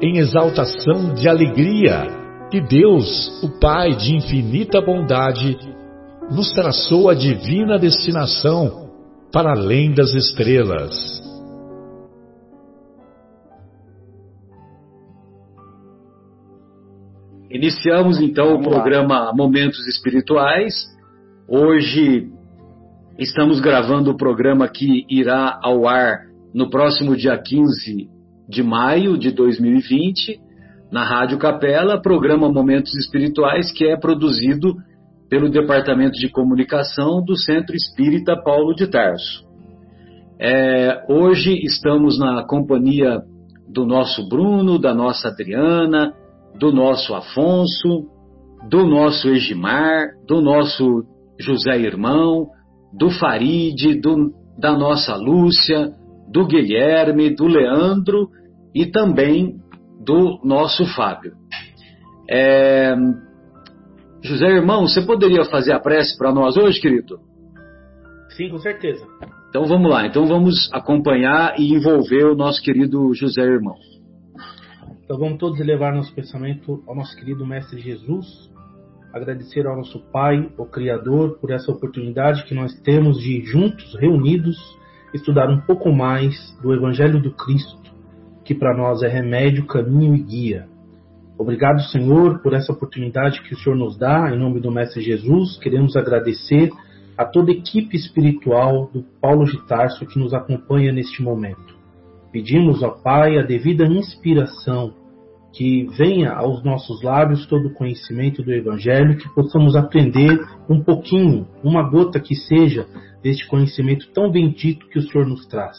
em exaltação de alegria que Deus, o Pai de infinita bondade, nos traçou a divina destinação para além das estrelas. Iniciamos então o programa Momentos Espirituais. Hoje estamos gravando o programa que irá ao ar no próximo dia 15 de maio de 2020, na Rádio Capela, programa Momentos Espirituais, que é produzido pelo Departamento de Comunicação do Centro Espírita Paulo de Tarso. É, hoje estamos na companhia do nosso Bruno, da nossa Adriana, do nosso Afonso, do nosso Egimar, do nosso José Irmão, do Faride, do, da nossa Lúcia, do Guilherme, do Leandro e também do nosso Fábio. É... José Irmão, você poderia fazer a prece para nós hoje, querido? Sim, com certeza. Então vamos lá, então vamos acompanhar e envolver o nosso querido José Irmão. Então vamos todos elevar nosso pensamento ao nosso querido Mestre Jesus, agradecer ao nosso Pai, o Criador, por essa oportunidade que nós temos de juntos, reunidos, estudar um pouco mais do Evangelho do Cristo que para nós é remédio, caminho e guia. Obrigado, Senhor, por essa oportunidade que o Senhor nos dá, em nome do Mestre Jesus. Queremos agradecer a toda a equipe espiritual do Paulo de Tarso que nos acompanha neste momento. Pedimos ao Pai a devida inspiração, que venha aos nossos lábios todo o conhecimento do Evangelho, que possamos aprender um pouquinho, uma gota que seja, deste conhecimento tão bendito que o Senhor nos traz.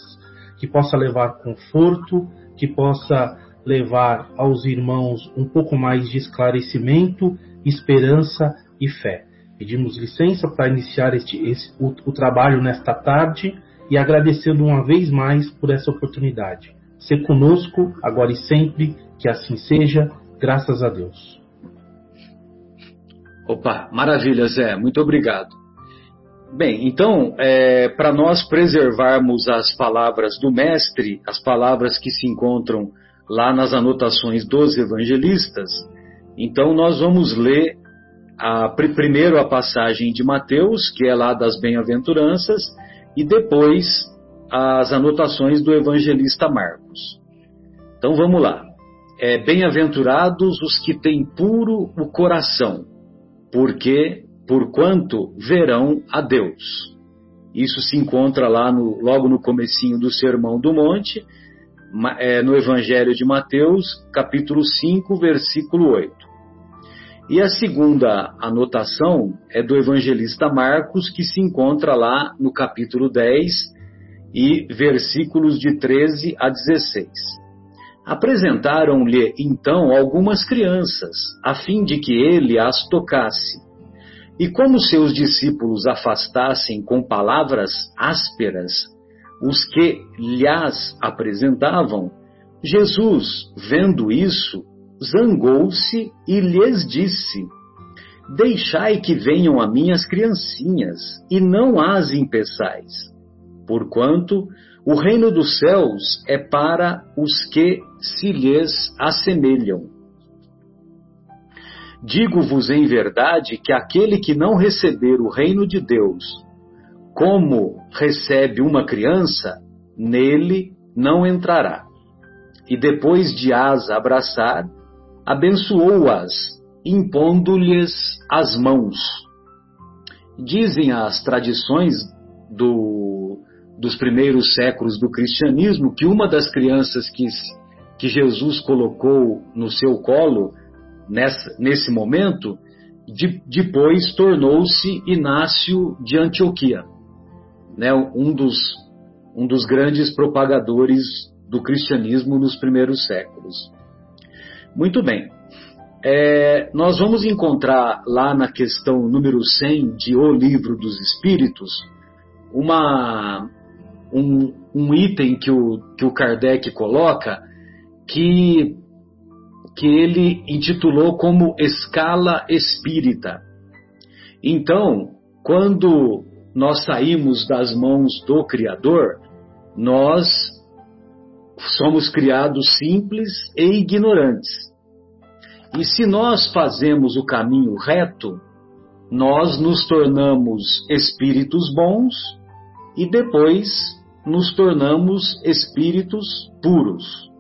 Que possa levar conforto, que possa levar aos irmãos um pouco mais de esclarecimento, esperança e fé. Pedimos licença para iniciar este, esse, o, o trabalho nesta tarde e agradecendo uma vez mais por essa oportunidade. Ser conosco, agora e sempre, que assim seja, graças a Deus. Opa, maravilha, Zé, muito obrigado. Bem, então, é, para nós preservarmos as palavras do Mestre, as palavras que se encontram lá nas anotações dos evangelistas, então nós vamos ler a, primeiro a passagem de Mateus, que é lá das bem-aventuranças, e depois as anotações do evangelista Marcos. Então vamos lá. É, Bem-aventurados os que têm puro o coração, porque porquanto verão a Deus. Isso se encontra lá no, logo no comecinho do Sermão do Monte, é, no Evangelho de Mateus, capítulo 5, versículo 8. E a segunda anotação é do evangelista Marcos, que se encontra lá no capítulo 10 e versículos de 13 a 16. Apresentaram-lhe então algumas crianças, a fim de que ele as tocasse. E como seus discípulos afastassem com palavras ásperas os que lhas apresentavam, Jesus, vendo isso, zangou-se e lhes disse: Deixai que venham a mim as criancinhas, e não as impeçais, porquanto o reino dos céus é para os que se lhes assemelham. Digo-vos em verdade que aquele que não receber o reino de Deus como recebe uma criança, nele não entrará. E depois de as abraçar, abençoou-as impondo-lhes as mãos. Dizem as tradições do, dos primeiros séculos do cristianismo que uma das crianças que, que Jesus colocou no seu colo nessa, nesse momento, de, depois tornou-se Inácio de Antioquia, né, um, dos, um dos grandes propagadores do cristianismo nos primeiros séculos. Muito bem. É, nós vamos encontrar lá na questão número 100 de O Livro dos Espíritos uma, um, um item que o, que o Kardec coloca que, que ele intitulou como escala espírita. Então, quando nós saímos das mãos do Criador, nós somos criados simples e ignorantes. E se nós fazemos o caminho reto, nós nos tornamos espíritos bons e depois nos tornamos espíritos puros.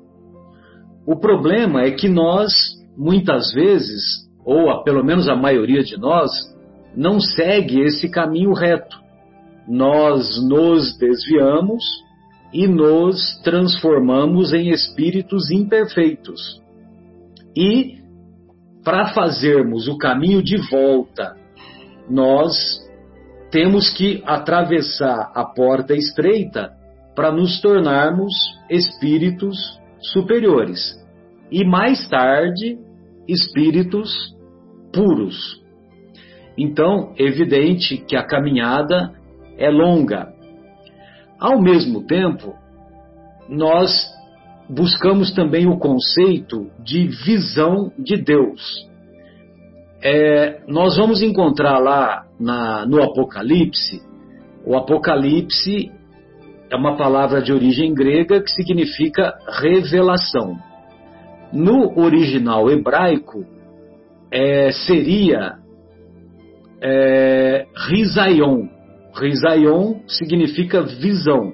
O problema é que nós, muitas vezes, ou pelo menos a maioria de nós, não segue esse caminho reto. Nós nos desviamos e nos transformamos em espíritos imperfeitos. E para fazermos o caminho de volta, nós temos que atravessar a porta estreita para nos tornarmos espíritos superiores e mais tarde espíritos puros. Então, é evidente que a caminhada é longa. Ao mesmo tempo, nós buscamos também o conceito de visão de Deus. É, nós vamos encontrar lá na, no Apocalipse, o Apocalipse é uma palavra de origem grega que significa revelação. No original hebraico, é, seria é, Rizaion. Rizaion significa visão.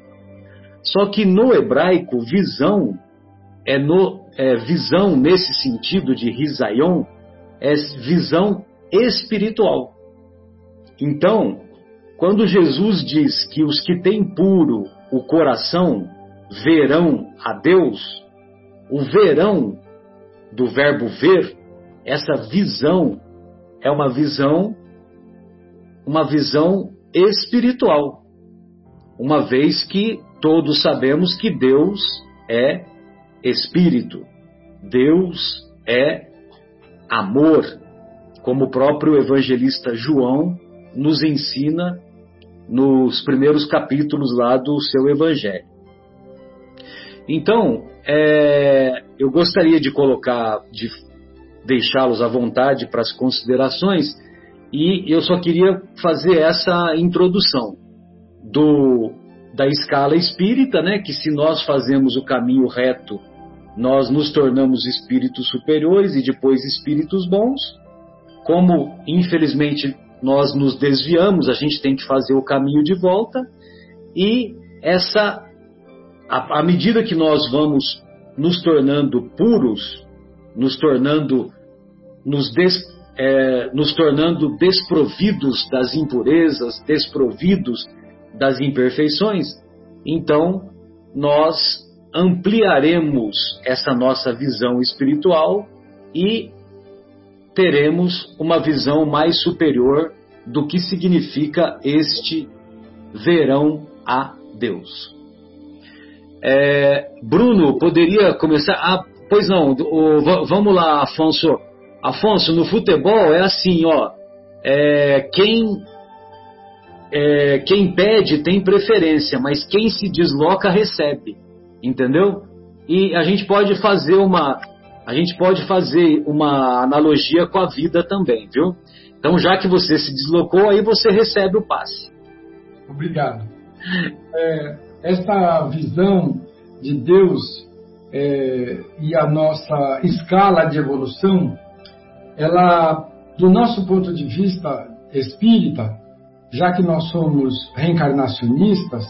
Só que no hebraico, visão é, no, é visão nesse sentido de Risaion, é visão espiritual. Então, quando Jesus diz que os que têm puro o coração verão a Deus, o verão do verbo ver, essa visão é uma visão uma visão espiritual. Uma vez que todos sabemos que Deus é espírito. Deus é amor, como o próprio evangelista João nos ensina nos primeiros capítulos lá do seu evangelho. Então, é, eu gostaria de colocar, de deixá-los à vontade para as considerações, e eu só queria fazer essa introdução do da escala espírita, né, que se nós fazemos o caminho reto, nós nos tornamos espíritos superiores e depois espíritos bons. Como infelizmente nós nos desviamos, a gente tem que fazer o caminho de volta. E essa à medida que nós vamos nos tornando puros, nos tornando nos, des, é, nos tornando desprovidos das impurezas, desprovidos das imperfeições, então nós ampliaremos essa nossa visão espiritual e teremos uma visão mais superior do que significa este verão a Deus. É, Bruno, poderia começar? Ah, pois não, o, vamos lá, Afonso. Afonso, no futebol é assim, ó. É, quem é, quem pede tem preferência, mas quem se desloca recebe, entendeu? E a gente pode fazer uma a gente pode fazer uma analogia com a vida também, viu? Então, já que você se deslocou, aí você recebe o passe. Obrigado. É, esta visão de Deus é, e a nossa escala de evolução, ela, do nosso ponto de vista espírita, já que nós somos reencarnacionistas,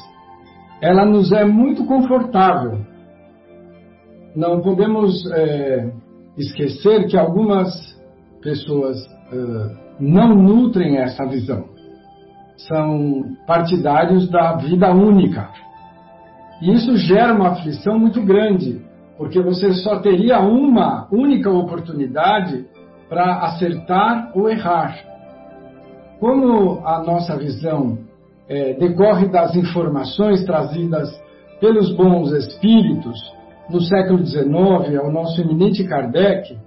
ela nos é muito confortável. Não podemos é, esquecer que algumas pessoas uh, não nutrem essa visão. São partidários da vida única. E isso gera uma aflição muito grande, porque você só teria uma única oportunidade para acertar ou errar. Como a nossa visão é, decorre das informações trazidas pelos bons espíritos no século XIX ao nosso eminente Kardec,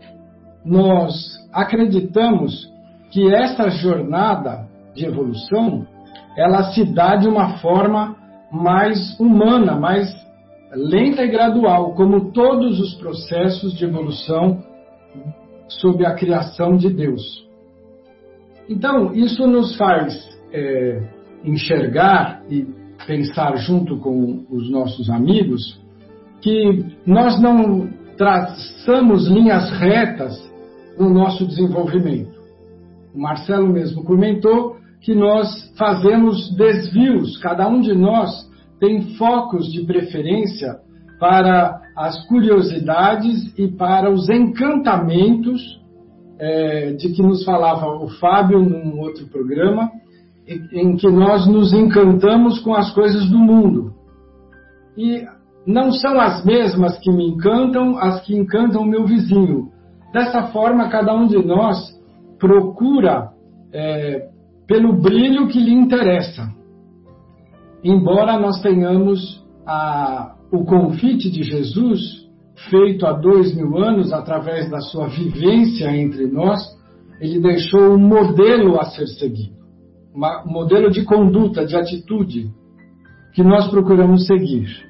nós acreditamos que essa jornada de evolução ela se dá de uma forma mais humana, mais lenta e gradual, como todos os processos de evolução sob a criação de Deus. Então, isso nos faz é, enxergar e pensar junto com os nossos amigos que nós não traçamos linhas retas no nosso desenvolvimento. O Marcelo mesmo comentou que nós fazemos desvios, cada um de nós tem focos de preferência para as curiosidades e para os encantamentos é, de que nos falava o Fábio num outro programa, em que nós nos encantamos com as coisas do mundo. E não são as mesmas que me encantam as que encantam o meu vizinho. Dessa forma, cada um de nós procura é, pelo brilho que lhe interessa. Embora nós tenhamos a, o convite de Jesus, feito há dois mil anos, através da sua vivência entre nós, ele deixou um modelo a ser seguido um modelo de conduta, de atitude que nós procuramos seguir.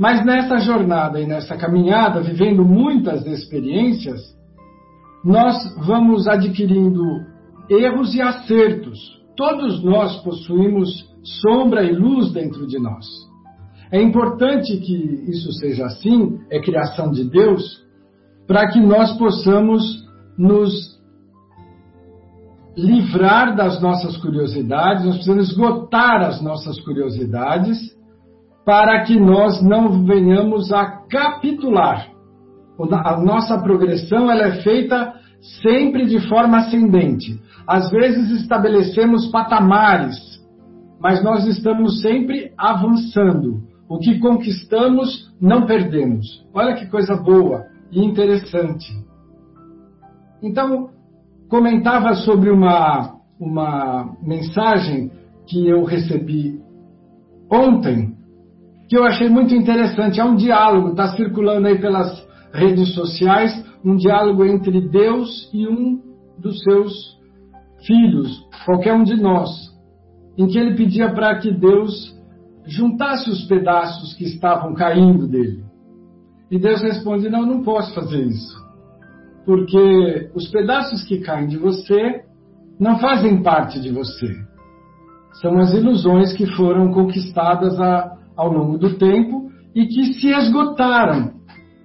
Mas nessa jornada e nessa caminhada, vivendo muitas experiências, nós vamos adquirindo erros e acertos. Todos nós possuímos sombra e luz dentro de nós. É importante que isso seja assim, é criação de Deus, para que nós possamos nos livrar das nossas curiosidades, nós precisamos esgotar as nossas curiosidades para que nós não venhamos a capitular. A nossa progressão ela é feita sempre de forma ascendente. Às vezes estabelecemos patamares, mas nós estamos sempre avançando. O que conquistamos, não perdemos. Olha que coisa boa e interessante. Então, comentava sobre uma, uma mensagem que eu recebi ontem, que eu achei muito interessante. É um diálogo, está circulando aí pelas redes sociais, um diálogo entre Deus e um dos seus filhos, qualquer um de nós, em que ele pedia para que Deus juntasse os pedaços que estavam caindo dele. E Deus responde: Não, não posso fazer isso porque os pedaços que caem de você não fazem parte de você. São as ilusões que foram conquistadas a, ao longo do tempo e que se esgotaram.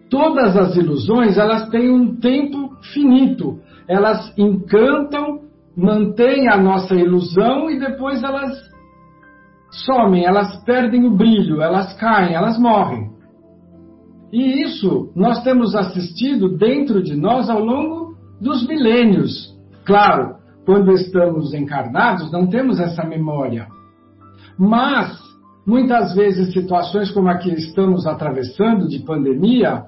Todas as ilusões, elas têm um tempo finito. Elas encantam, mantêm a nossa ilusão e depois elas somem, elas perdem o brilho, elas caem, elas morrem. E isso nós temos assistido dentro de nós ao longo dos milênios. Claro, quando estamos encarnados, não temos essa memória. Mas, muitas vezes, situações como a que estamos atravessando, de pandemia,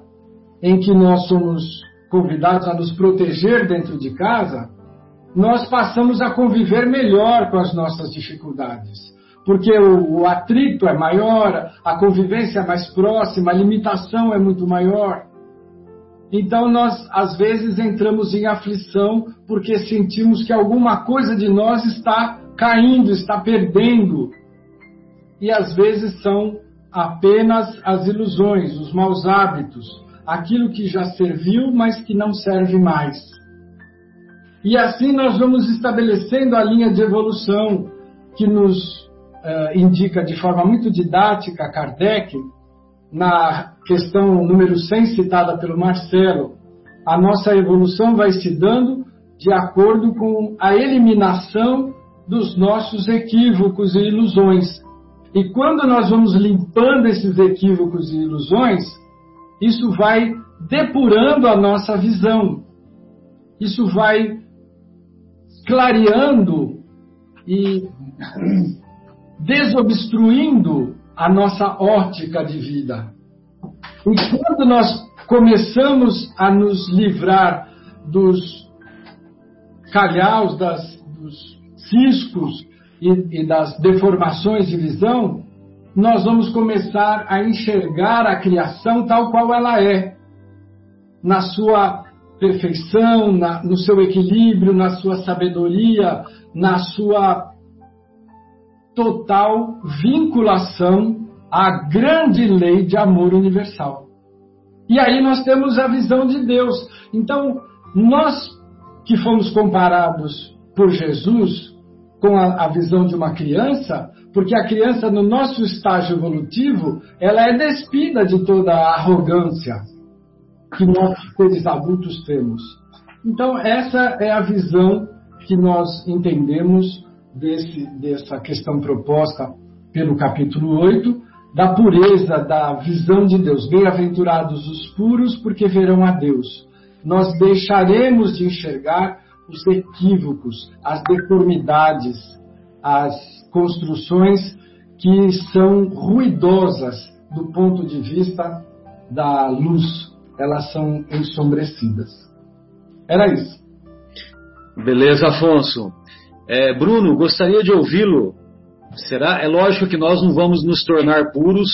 em que nós somos convidados a nos proteger dentro de casa, nós passamos a conviver melhor com as nossas dificuldades porque o, o, atrito é maior, a convivência é mais próxima, a limitação é muito maior. Então nós às vezes entramos em aflição porque sentimos que alguma coisa de nós está caindo, está perdendo. E às vezes são apenas as ilusões, os maus hábitos, aquilo que já serviu, mas que não serve mais. E assim nós vamos estabelecendo a linha de evolução que nos uh, indica de forma muito didática Kardec, na questão número 100 citada pelo Marcelo, a nossa evolução vai se dando de acordo com a eliminação dos nossos equívocos e ilusões. E quando nós vamos limpando esses equívocos e ilusões, isso vai depurando a nossa visão. Isso vai clareando e desobstruindo a nossa ótica de vida. E quando nós começamos a nos livrar dos calhaus, das, dos ciscos e, e das deformações de visão, nós vamos começar a enxergar a criação tal qual ela é, na sua perfeição, na, no seu equilíbrio, na sua sabedoria, na sua total vinculação à grande lei de amor universal. E aí nós temos a visão de Deus. Então, nós que fomos comparados por Jesus com a, a, visão de uma criança, porque a criança, no nosso estágio evolutivo, ela é despida de toda a arrogância que nós, seres adultos, temos. Então, essa é a visão que nós entendemos desse, dessa questão proposta pelo capítulo 8, da pureza da visão de Deus. Bem-aventurados os puros, porque verão a Deus. Nós deixaremos de enxergar os equívocos, as deformidades, as construções que são ruidosas do ponto de vista da luz. Elas são ensombrecidas. Era isso. Beleza, Afonso. É, Bruno, gostaria de ouvi-lo. Será? É lógico que nós não vamos nos tornar puros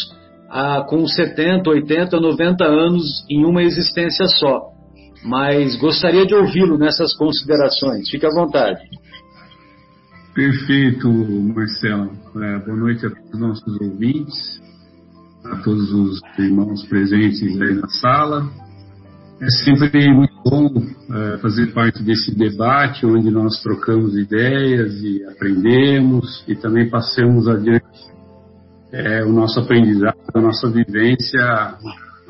ah, com 70, 80, 90 anos em uma existência só. Mas gostaria de ouvi-lo nessas considerações. Fique à vontade. Perfeito, Marcelo. É, boa noite a todos os nossos ouvintes, a todos os irmãos presentes aí na sala. É sempre muito bom é, fazer parte desse debate onde nós trocamos ideias e aprendemos e também passamos adiante é, o nosso aprendizado, a nossa vivência,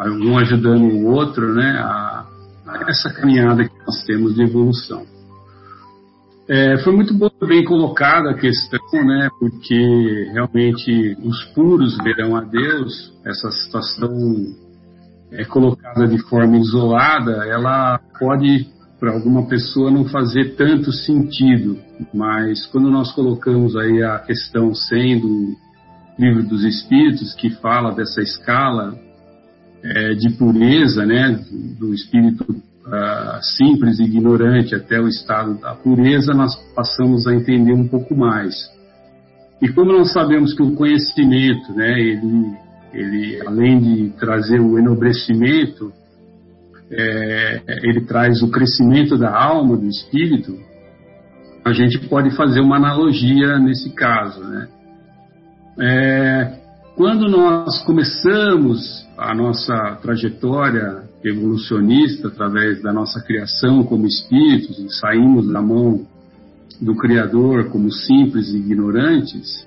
um ajudando o outro, né, a, essa caminhada que nós temos de evolução. É, foi muito bem colocada a questão, né, porque realmente os puros verão a Deus, essa situação é colocada de forma isolada, ela pode para alguma pessoa não fazer tanto sentido, mas quando nós colocamos aí a questão sendo livro dos Espíritos que fala dessa escala é, de pureza, né, do espírito uh, simples e ignorante até o estado da pureza, nós passamos a entender um pouco mais. E como nós sabemos que o conhecimento, né, ele ele além de trazer o enobrecimento, é, ele traz o crescimento da alma, do espírito, a gente pode fazer uma analogia nesse caso. Né? É, quando nós começamos a nossa trajetória evolucionista através da nossa criação como espíritos e saímos da mão do Criador como simples e ignorantes,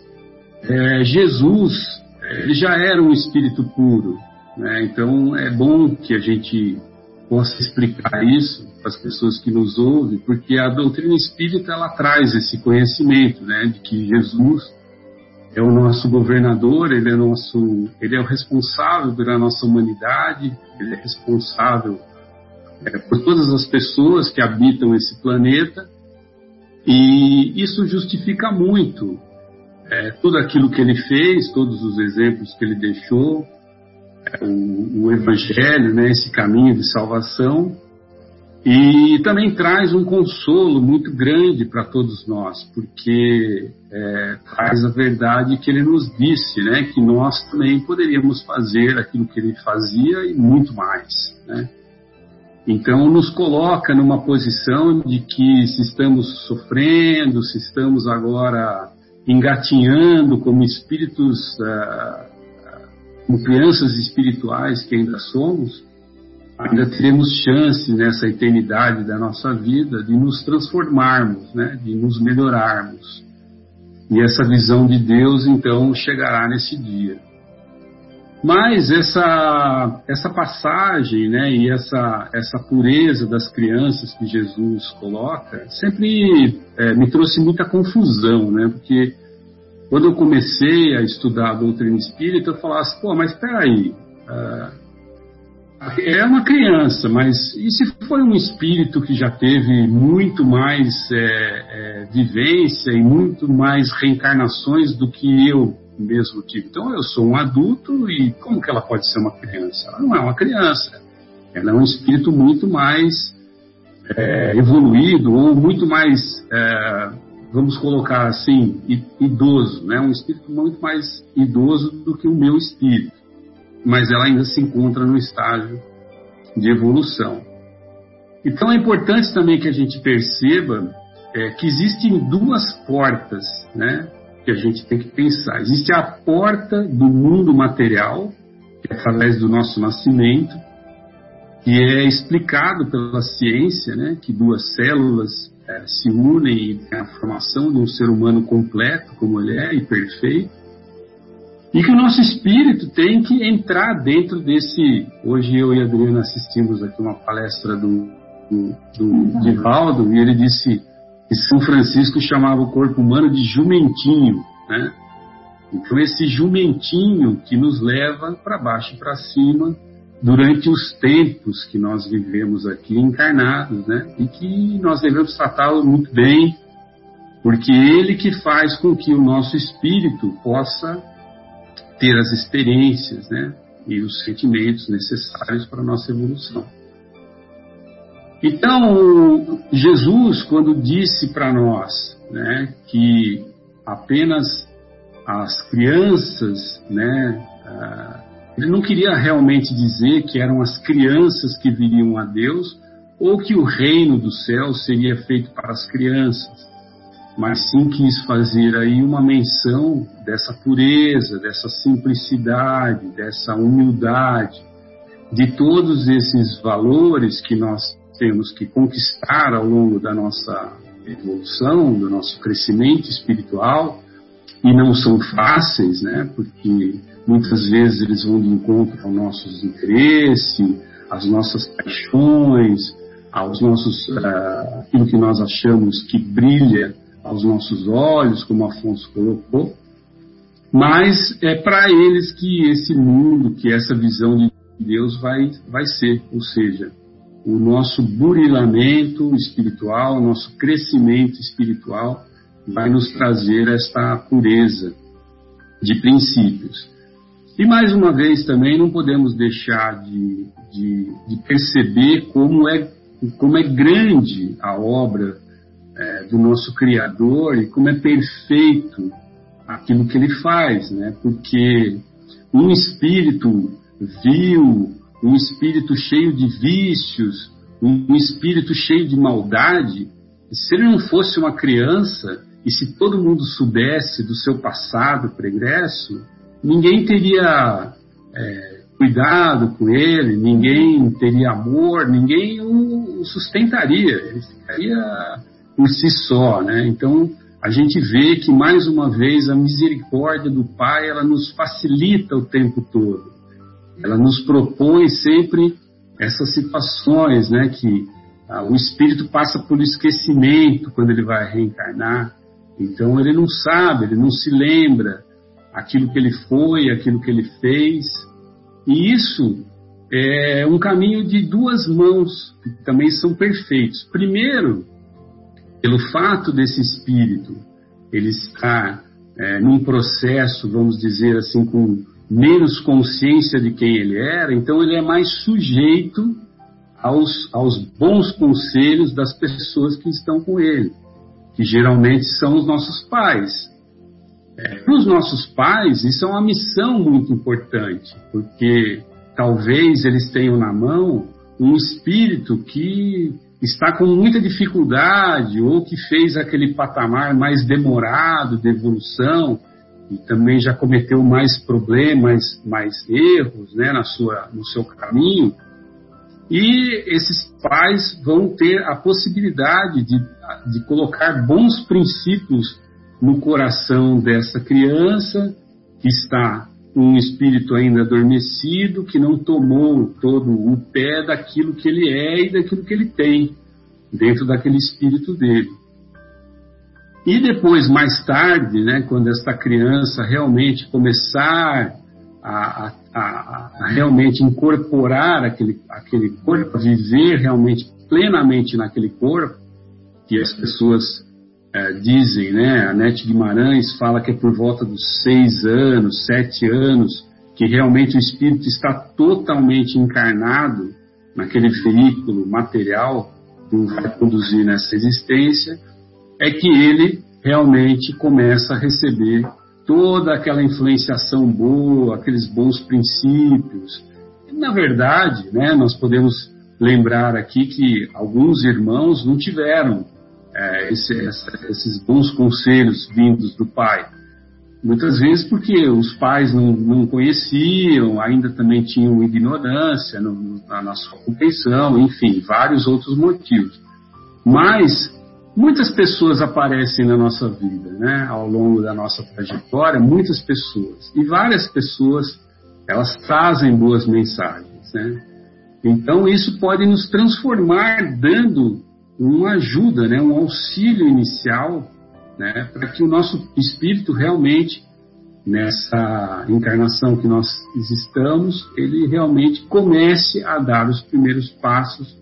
é, Jesus ele já era um espírito puro. Né? Então é bom que a gente possa explicar isso para as pessoas que nos ouvem, porque a doutrina espírita ela traz esse conhecimento, né, de que Jesus é o nosso governador, ele é nosso, ele é o responsável pela nossa humanidade, ele é responsável é, por todas as pessoas que habitam esse planeta, e isso justifica muito é, tudo aquilo que ele fez, todos os exemplos que ele deixou, é, o, o, Evangelho, né, esse caminho de salvação, e também traz um consolo muito grande para todos nós, porque é, traz a verdade que ele nos disse, né, que nós também poderíamos fazer aquilo que ele fazia e muito mais. Né? Então, nos coloca numa posição de que se estamos sofrendo, se estamos agora engatinhando como espíritos, ah, como crianças espirituais que ainda somos, ainda teremos chance nessa eternidade da nossa vida de nos transformarmos, né, de nos melhorarmos. E essa visão de Deus, então, chegará nesse dia. Mas essa, essa passagem né, e essa, essa pureza das crianças que Jesus coloca sempre é, me trouxe muita confusão, né, porque quando eu comecei a estudar a doutrina espírita, eu falava assim, pô, mas espera aí, uh, é uma criança, mas e se for um espírito que já teve muito mais é, é, vivência e muito mais reencarnações do que eu mesmo tive? Então eu sou um adulto e como que ela pode ser uma criança? Ela não é uma criança. Ela é um espírito muito mais é, evoluído ou muito mais, é, vamos colocar assim, idoso, né? Um espírito muito mais idoso do que o meu espírito mas ela ainda se encontra no estágio de evolução. Então é importante também que a gente perceba é, que existem duas portas, né, que a gente tem que pensar. Existe a porta do mundo material, que é através do nosso nascimento, que é explicado pela ciência, né, que duas células é, se unem e tem a formação de um ser humano completo, como ele é, e perfeito. E que o nosso espírito tem que entrar dentro desse. Hoje eu e a Adriana assistimos aqui uma palestra do, do, do Divaldo, e ele disse que São Francisco chamava o corpo humano de jumentinho, né? Então, esse jumentinho que nos leva para baixo e para cima durante os tempos que nós vivemos aqui encarnados, né? E que nós devemos tratá-lo muito bem, porque ele que faz com que o nosso espírito possa ter as experiências né, e os sentimentos necessários para a nossa evolução. Então, Jesus, quando disse para nós né, que apenas as crianças, né, uh, ele não queria realmente dizer que eram as crianças que viriam a Deus ou que o reino do céu seria feito para as crianças mas sim quis fazer aí uma menção dessa pureza, dessa simplicidade, dessa humildade, de todos esses valores que nós temos que conquistar ao longo da nossa evolução, do nosso crescimento espiritual, e não são fáceis, né? Porque muitas vezes eles vão de encontro aos nossos interesses, às nossas paixões, aos nossos uh, aquilo que nós achamos que brilha aos nossos olhos, como Afonso colocou, mas é para eles que esse mundo, que essa visão de Deus vai, vai ser, ou seja, o nosso burilamento espiritual, o nosso crescimento espiritual vai nos trazer esta pureza de princípios. E mais uma vez também não podemos deixar de, de, de perceber como é, como é grande a obra é, do nosso Criador e como é perfeito aquilo que ele faz, né? Porque um espírito vil, um espírito cheio de vícios, um espírito cheio de maldade, se ele não fosse uma criança e se todo mundo soubesse do seu passado pregresso, ninguém teria é, cuidado com ele, ninguém teria amor, ninguém o sustentaria. Ele ficaria por si só, né? Então a gente vê que mais uma vez a misericórdia do Pai ela nos facilita o tempo todo. Ela nos propõe sempre essas situações, né? Que ah, o espírito passa por esquecimento quando ele vai reencarnar. Então ele não sabe, ele não se lembra aquilo que ele foi, aquilo que ele fez. E isso é um caminho de duas mãos, que também são perfeitos. Primeiro, pelo fato desse espírito ele estar é, num processo, vamos dizer assim, com menos consciência de quem ele era, então ele é mais sujeito aos, aos bons conselhos das pessoas que estão com ele, que geralmente são os nossos pais. É, Para os nossos pais, isso é uma missão muito importante, porque talvez eles tenham na mão um espírito que está com muita dificuldade ou que fez aquele patamar mais demorado de evolução e também já cometeu mais problemas, mais erros né, na sua, no seu caminho. E esses pais vão ter a possibilidade de, de colocar bons princípios no coração dessa criança que está um espírito ainda adormecido que não tomou todo o pé daquilo que ele é e daquilo que ele tem dentro daquele espírito dele. E depois, mais tarde, né, quando esta criança realmente começar a, a, a, realmente incorporar aquele, aquele corpo, viver realmente plenamente naquele corpo, que as pessoas é, dizem, né? A Nete Guimarães fala que é por volta dos seis anos, sete anos, que realmente o espírito está totalmente encarnado naquele veículo material que vai conduzir nessa existência, é que ele realmente começa a receber toda aquela influenciação boa, aqueles bons princípios. Na verdade, né, nós podemos lembrar aqui que alguns irmãos não tiveram é, esse, essa, esses bons conselhos vindos do pai. Muitas vezes porque os pais não, não conheciam, ainda também tinham ignorância no, na, na sua compreensão, enfim, vários outros motivos. Mas muitas pessoas aparecem na nossa vida, né? Ao longo da nossa trajetória, muitas pessoas. E várias pessoas, elas trazem boas mensagens, né? Então isso pode nos transformar dando uma ajuda, né? Um auxílio inicial né, para que o nosso espírito realmente, nessa encarnação que nós estamos, ele realmente comece a dar os primeiros passos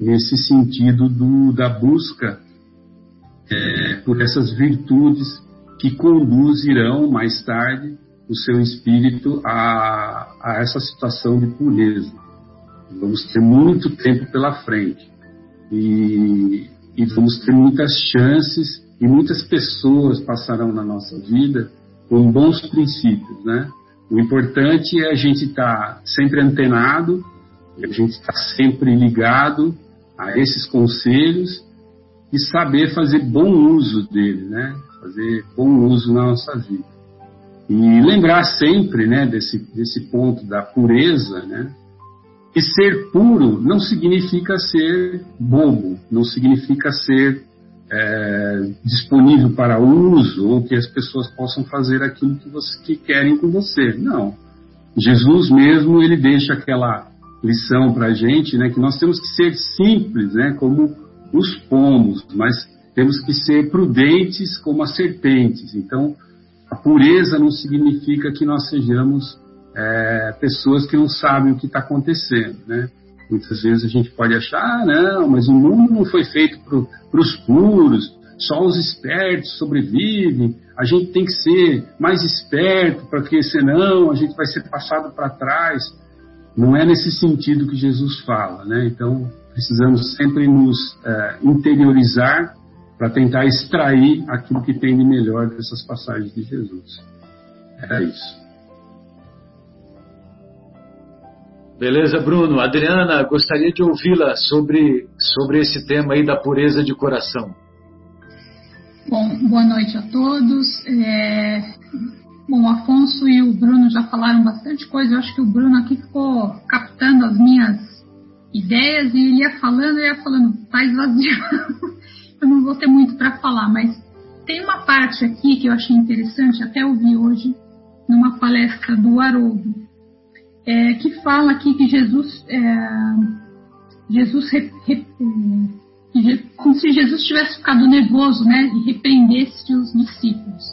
nesse sentido do, da busca é, por essas virtudes que conduzirão mais tarde o seu espírito a, a essa situação de pureza. Vamos ter muito tempo pela frente e, e vamos ter muitas chances e muitas pessoas passarão na nossa vida com bons princípios, né? O importante é a gente estar tá sempre antenado, a gente estar tá sempre ligado a esses conselhos e saber fazer bom uso dele, né? Fazer bom uso na nossa vida. E lembrar sempre, né, desse, desse ponto da pureza, né? E ser puro não significa ser bobo, não significa ser é, disponível para uso ou que as pessoas possam fazer aquilo que, você, que querem com você. Não. Jesus mesmo, ele deixa aquela lição para a gente, né, que nós temos que ser simples, né, como os pomos, mas temos que ser prudentes como as serpentes. Então, a pureza não significa que nós sejamos é, pessoas que não sabem o que está acontecendo, né? Muitas vezes a gente pode achar, ah, não, mas o mundo não foi feito para os puros, só os espertos sobrevivem, a gente tem que ser mais esperto, porque senão a gente vai ser passado para trás. Não é nesse sentido que Jesus fala, né? Então, precisamos sempre nos é, interiorizar para tentar extrair aquilo que tem de melhor dessas passagens de Jesus. É isso. Beleza, Bruno. Adriana, gostaria de ouvi-la sobre, sobre esse tema aí da pureza de coração. Bom, boa noite a todos. É... Bom, o Afonso e o Bruno já falaram bastante coisa. Eu acho que o Bruno aqui ficou captando as minhas ideias e ele ia falando, ia falando, tá esvaziando. Eu não vou ter muito para falar, mas tem uma parte aqui que eu achei interessante, até ouvi hoje numa palestra do Haroldo é, que fala aqui que Jesus, é, Jesus re, re, como se Jesus tivesse ficado nervoso, né, e repreendesse os discípulos.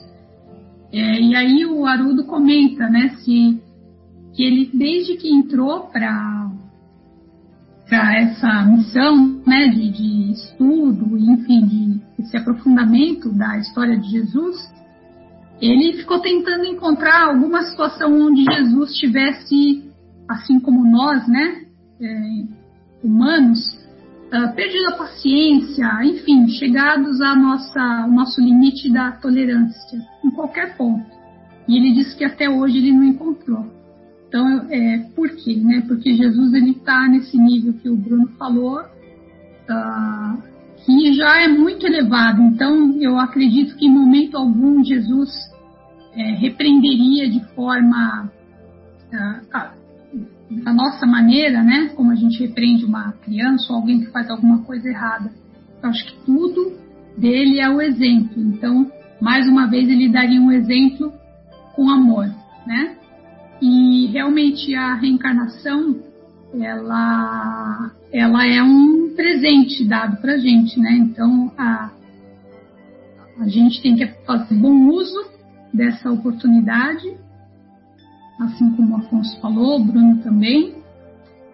É, e aí o Arudo comenta, né, se que ele desde que entrou para para essa missão, né, de, de estudo, enfim, de esse aprofundamento da história de Jesus, ele ficou tentando encontrar alguma situação onde Jesus tivesse, assim como nós, né, é, humanos, uh, perdido a paciência, enfim, chegados a nossa, ao nosso limite da tolerância, em qualquer ponto. E ele disse que até hoje ele não encontrou. Então, é, por quê? Né? Porque Jesus ele está nesse nível que o Bruno falou, uh, que já é muito elevado. Então, eu acredito que em momento algum Jesus é, repreenderia de forma a, a, nossa maneira, né? Como a gente repreende uma criança ou alguém que faz alguma coisa errada. Eu acho que tudo dele é o exemplo. Então, mais uma vez, ele daria um exemplo com amor, né? E realmente a reencarnação, ela, ela é um presente dado para gente, né? Então, a, a gente tem que fazer bom uso dessa oportunidade assim como o Afonso falou, o Bruno também.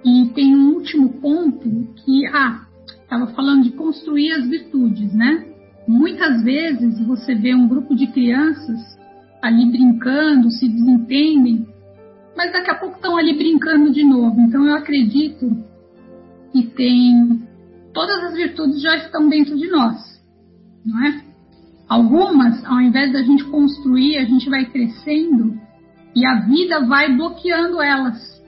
E tem um último ponto que, ah, estava falando de construir as virtudes, né? Muitas vezes você vê um grupo de crianças ali brincando, se desentendem, mas daqui a pouco estão ali brincando de novo. Então eu acredito que tem todas as virtudes já estão dentro de nós, não é? Algumas, ao invés da gente construir, a gente vai crescendo e a vida vai bloqueando elas.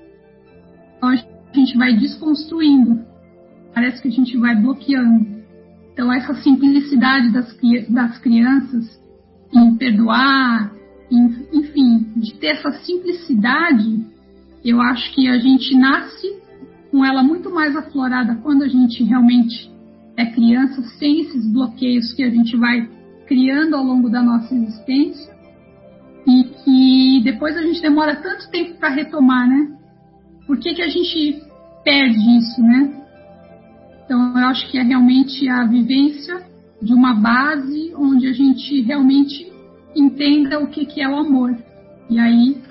Então a gente vai desconstruindo. Parece que a gente vai bloqueando. Então essa simplicidade das, das crianças em perdoar, em, enfim, de ter essa simplicidade, eu acho que a gente nasce com ela muito mais aflorada quando a gente realmente é criança, sem esses bloqueios que a gente vai criando ao longo da nossa existência e que depois a gente demora tanto tempo para retomar, né? Por que, que a gente perde isso, né? Então eu acho que é realmente a vivência de uma base onde a gente realmente entenda o que, que é o amor. E aí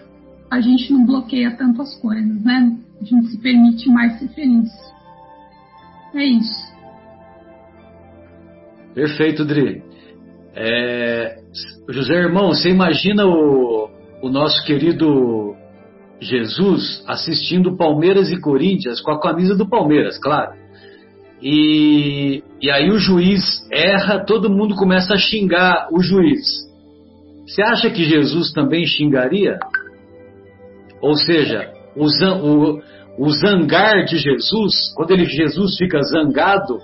a gente não bloqueia tanto as coisas, né? A gente se permite mais ser feliz. É isso. Perfeito, Dri. É, José Irmão, você imagina o, o nosso querido Jesus assistindo Palmeiras e Corinthians com a camisa do Palmeiras, claro. E, e aí o juiz erra, todo mundo começa a xingar o juiz. Você acha que Jesus também xingaria? Ou seja, o, o, o zangar de Jesus, quando ele, Jesus fica zangado,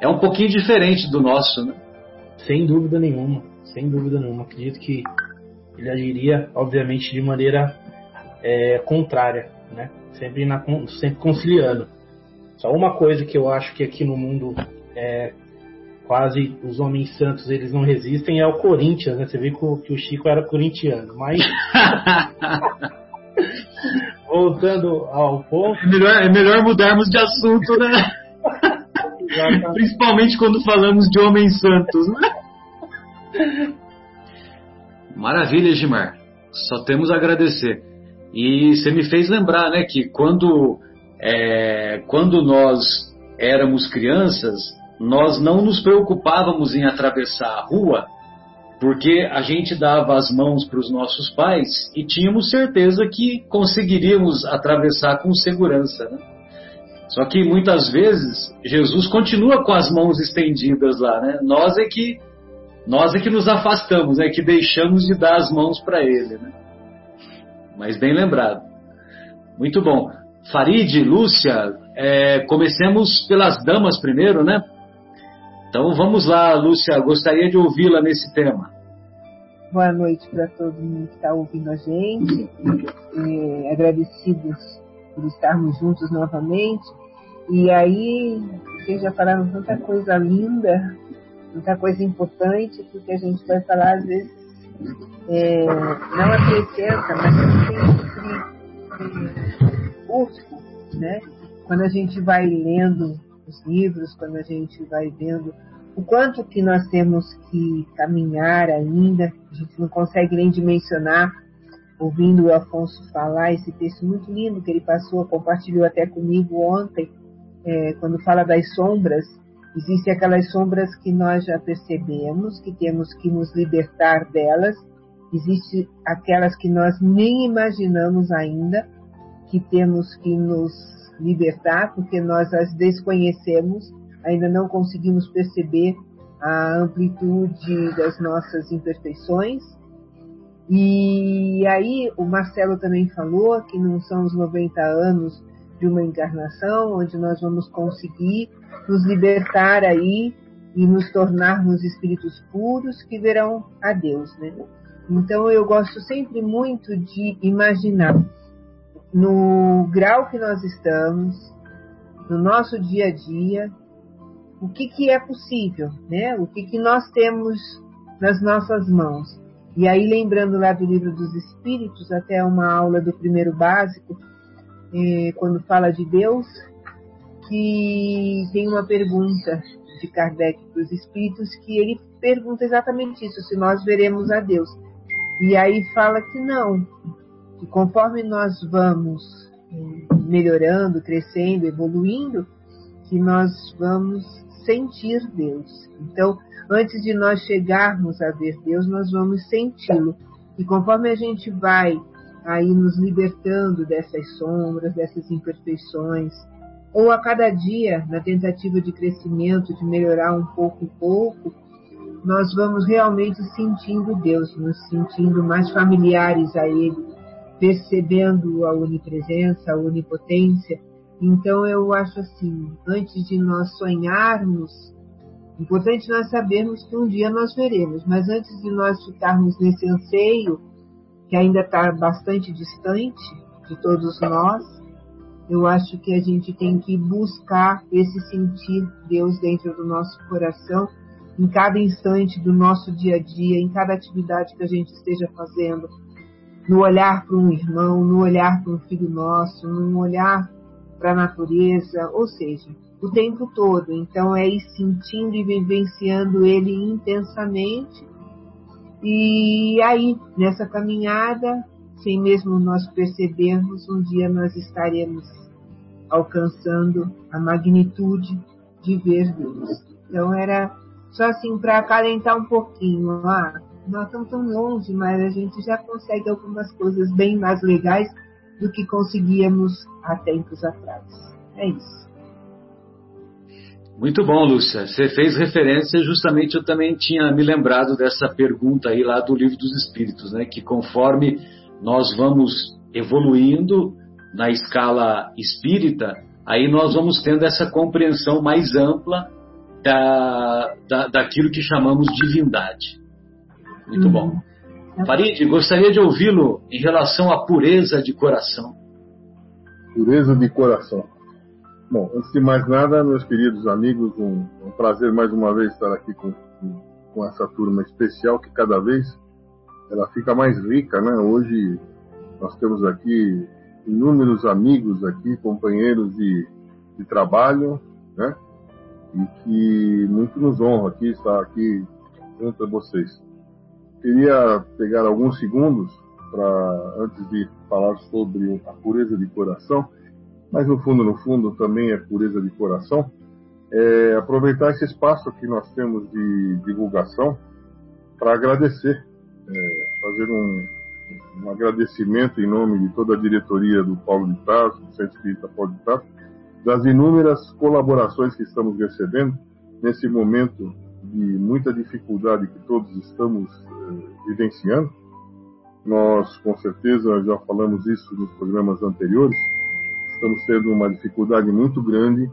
é um pouquinho diferente do nosso, né? Sem dúvida nenhuma, sem dúvida nenhuma. Acredito que ele agiria, obviamente, de maneira é, contrária, né? Sempre, na, sempre conciliando. Só uma coisa que eu acho que aqui no mundo é, quase os homens santos eles não resistem é o Corinthians, né? Você vê que o, que o Chico era corintiano, mas voltando ao ponto. É melhor, é melhor mudarmos de assunto, né? Principalmente quando falamos de homens santos, né? Maravilha, Gimar. Só temos a agradecer. E você me fez lembrar, né, que quando, é, quando nós éramos crianças, nós não nos preocupávamos em atravessar a rua porque a gente dava as mãos para os nossos pais e tínhamos certeza que conseguiríamos atravessar com segurança. Né? Só que muitas vezes Jesus continua com as mãos estendidas lá, né? Nós é que nós é que nos afastamos, é que deixamos de dar as mãos para ele, né? Mas bem lembrado. Muito bom. Farid, Lúcia, é, comecemos pelas damas primeiro, né? Então vamos lá, Lúcia, gostaria de ouvi-la nesse tema. Boa noite para todo mundo que está ouvindo a gente. É, agradecidos por estarmos juntos novamente. E aí, vocês já falaram tanta coisa linda, tanta coisa importante, porque a gente vai falar, às vezes, é, não acrescenta, mas sempre curso, né? Quando a gente vai lendo os livros, quando a gente vai vendo o quanto que nós temos que caminhar ainda, a gente não consegue nem dimensionar, ouvindo o Afonso falar esse texto muito lindo que ele passou, compartilhou até comigo ontem, é, quando fala das sombras, existem aquelas sombras que nós já percebemos, que temos que nos libertar delas, existem aquelas que nós nem imaginamos ainda, que temos que nos libertar, porque nós as desconhecemos, ainda não conseguimos perceber a amplitude das nossas imperfeições. E aí o Marcelo também falou que não são os 90 anos de uma encarnação onde nós vamos conseguir nos libertar aí e nos tornarmos espíritos puros que verão a Deus, né? Então eu gosto sempre muito de imaginar no grau que nós estamos, no nosso dia a dia, o que, que é possível, né? O que, que nós temos nas nossas mãos. E aí, lembrando lá do livro dos Espíritos, até uma aula do primeiro básico, eh, quando fala de Deus, que tem uma pergunta de Kardec para os Espíritos, que ele pergunta exatamente isso, se nós veremos a Deus. E aí fala que não, que conforme nós vamos eh, melhorando, crescendo, evoluindo, que nós vamos sentir Deus. Então, antes de nós chegarmos a ver Deus, nós vamos senti-lo. E conforme a gente vai aí nos libertando dessas sombras, dessas imperfeições, ou a cada dia, na tentativa de crescimento, de melhorar um pouco em pouco, nós vamos realmente sentindo Deus, nos sentindo mais familiares a Ele, percebendo a onipresença, a onipotência. Então eu acho assim, antes de nós sonharmos, importante nós sabermos que um dia nós veremos, mas antes de nós ficarmos nesse anseio, que ainda está bastante distante de todos nós, eu acho que a gente tem que buscar esse sentir Deus dentro do nosso coração, em cada instante do nosso dia a dia, em cada atividade que a gente esteja fazendo, no olhar para um irmão, no olhar para um filho nosso, no olhar para a natureza, ou seja, o tempo todo. Então é ir sentindo e vivenciando ele intensamente. E aí, nessa caminhada, sem mesmo nós percebermos, um dia nós estaremos alcançando a magnitude de ver Deus. Então era só assim para acalentar um pouquinho. Ah, nós estamos tão longe, mas a gente já consegue algumas coisas bem mais legais do que conseguíamos há tempos atrás. É isso. Muito bom, Lúcia. Você fez referência, justamente eu também tinha me lembrado dessa pergunta aí lá do Livro dos Espíritos, né? Que conforme nós vamos evoluindo na escala espírita, aí nós vamos tendo essa compreensão mais ampla da, da, daquilo que chamamos divindade. Muito uhum. bom. Farid, gostaria de ouvi-lo em relação à pureza de coração. Pureza de coração. Bom, antes de mais nada, meus queridos amigos, um, um prazer mais uma vez estar aqui com, com essa turma especial que cada vez ela fica mais rica, né? Hoje nós temos aqui inúmeros amigos aqui, companheiros de, de trabalho, né? E que muito nos honra aqui estar aqui junto a vocês. Queria pegar alguns segundos para antes de falar sobre a pureza de coração, mas no fundo, no fundo também é pureza de coração, é aproveitar esse espaço que nós temos de divulgação para agradecer, é, fazer um, um agradecimento em nome de toda a diretoria do Paulo de Tarso, do Centro Espírita Paulo de Tarso, das inúmeras colaborações que estamos recebendo nesse momento de muita dificuldade que todos estamos eh, vivenciando. Nós, com certeza, já falamos isso nos programas anteriores, estamos tendo uma dificuldade muito grande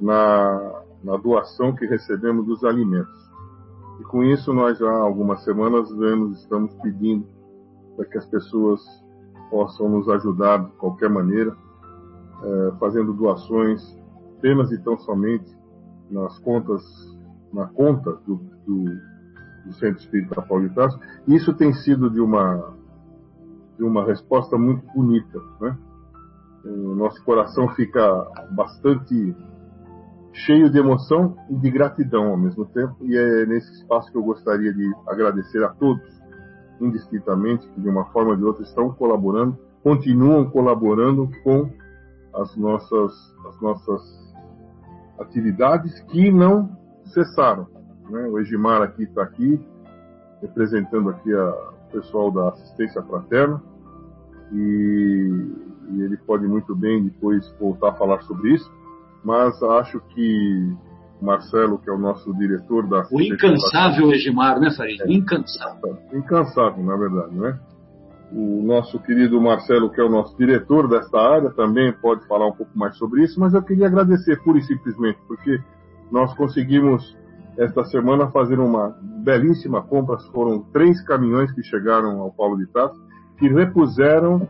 na, na doação que recebemos dos alimentos. E com isso, nós já há algumas semanas vemos, estamos pedindo para que as pessoas possam nos ajudar de qualquer maneira, é, fazendo doações apenas e tão somente nas contas, na conta do, do, do Centro Espírita Paulo de Tarso. Isso tem sido de uma, de uma resposta muito bonita, né? O nosso coração fica bastante cheio de emoção e de gratidão ao mesmo tempo, e é nesse espaço que eu gostaria de agradecer a todos indistintamente, que de uma forma ou de outra estão colaborando, continuam colaborando com as nossas, as nossas atividades que não cessaram. Né? O Egimar aqui está aqui, representando aqui o pessoal da assistência fraterna, e, e ele pode muito bem depois voltar a falar sobre isso, mas acho que Marcelo, que é o nosso diretor da. O incansável Egimar, né, Farid? É, incansável. Incansável, na verdade, não é? O nosso querido Marcelo, que é o nosso diretor desta área, também pode falar um pouco mais sobre isso, mas eu queria agradecer pura e simplesmente, porque nós conseguimos esta semana fazer uma belíssima compra. Foram três caminhões que chegaram ao Paulo de Tarso, que repuseram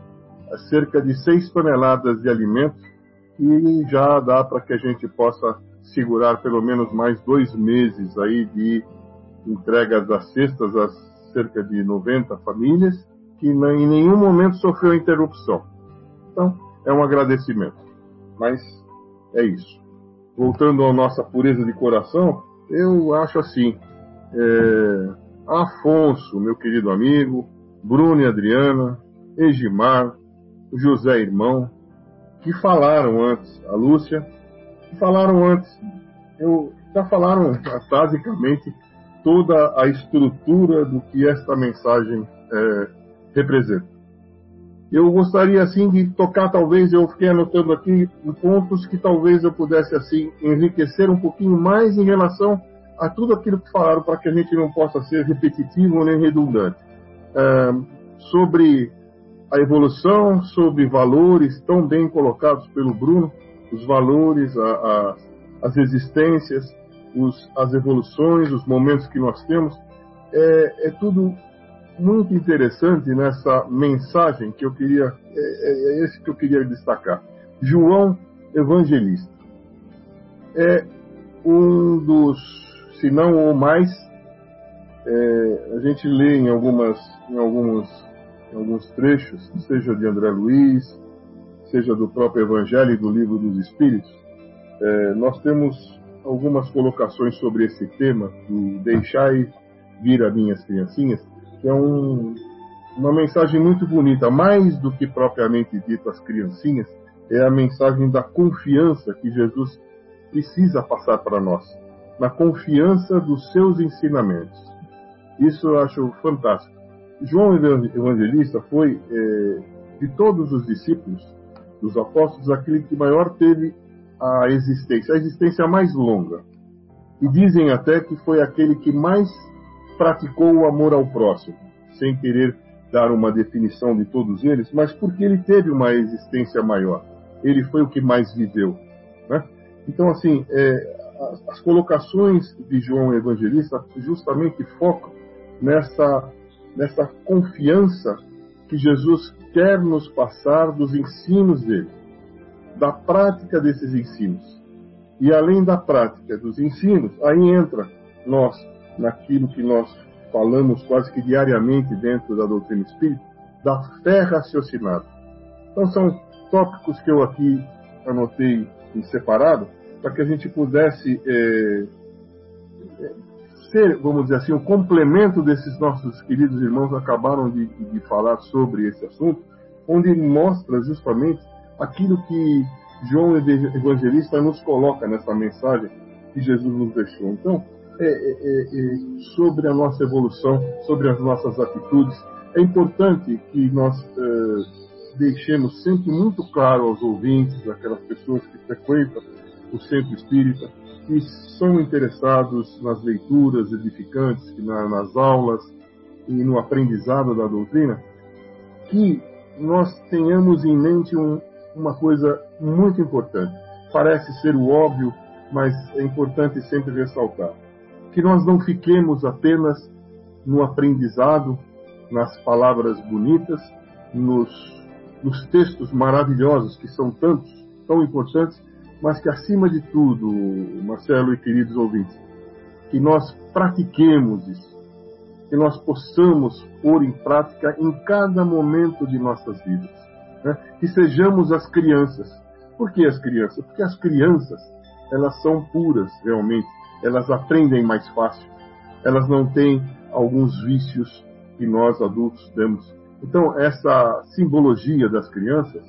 cerca de seis toneladas de alimentos e já dá para que a gente possa segurar pelo menos mais dois meses aí de entregas das cestas a cerca de 90 famílias, que em nenhum momento sofreu interrupção. Então, é um agradecimento. Mas é isso. Voltando à nossa pureza de coração, eu acho assim, é, Afonso, meu querido amigo, Bruno e Adriana, Egimar, José Irmão, que falaram antes, a Lúcia, que falaram antes. Eu, já falaram basicamente toda a estrutura do que esta mensagem é, representa. Eu gostaria assim de tocar, talvez eu fiquei anotando aqui pontos que talvez eu pudesse assim enriquecer um pouquinho mais em relação a tudo aquilo que falaram para que a gente não possa ser repetitivo nem redundante. É, sobre a evolução, sobre valores tão bem colocados pelo Bruno, os valores, a, a, as existências, os, as evoluções, os momentos que nós temos, é, é tudo muito interessante nessa mensagem que eu queria, é, é, é esse que eu queria destacar. João Evangelista é um dos, se não o mais, é, a gente lê em algumas, em alguns, em alguns trechos, seja de André Luiz, seja do próprio Evangelho e do Livro dos Espíritos, é, nós temos algumas colocações sobre esse tema do deixai vir a minhas criancinhas, que é um, uma mensagem muito bonita, mais do que propriamente dito as criancinhas, é a mensagem da confiança que Jesus precisa passar para nós, na confiança dos seus ensinamentos. Isso eu acho fantástico. João Evangelista foi, é, de todos os discípulos, dos apóstolos, aquele que maior teve a existência, a existência mais longa. E dizem até que foi aquele que mais praticou o amor ao próximo, sem querer dar uma definição de todos eles, mas porque ele teve uma existência maior. Ele foi o que mais viveu. Né? Então, assim, é, as, as, colocações de João Evangelista justamente focam nessa, nessa confiança que Jesus quer nos passar dos ensinos dele da prática desses ensinos. E além da prática dos ensinos, aí entra nós, naquilo que nós falamos quase que diariamente dentro da doutrina espírita, da fé raciocinada. Então são tópicos que eu aqui anotei em separado, para que a gente pudesse é, ser, vamos dizer assim, um complemento desses nossos queridos irmãos acabaram de, de falar sobre esse assunto, onde mostra justamente aquilo que João Evangelista nos coloca nessa mensagem que Jesus nos deixou. Então, é, é, é, é, sobre a nossa evolução, sobre as nossas atitudes, é importante que nós é, deixemos sempre muito claro aos ouvintes, aquelas pessoas que frequentam o centro espírita, que são interessados nas leituras edificantes, na, nas aulas e no aprendizado da doutrina, que nós tenhamos em mente um, uma coisa muito importante. Parece ser o óbvio, mas é importante sempre ressaltar. Que nós não fiquemos apenas no aprendizado, nas palavras bonitas, nos, nos textos maravilhosos, que são tantos, tão importantes, mas que acima de tudo, Marcelo e queridos ouvintes, que nós pratiquemos isso, que nós possamos pôr em prática em cada momento de nossas vidas né? que sejamos as crianças. Por que as crianças? Porque as crianças, elas são puras, realmente. Elas aprendem mais fácil. Elas não têm alguns vícios que nós adultos temos. Então, essa simbologia das crianças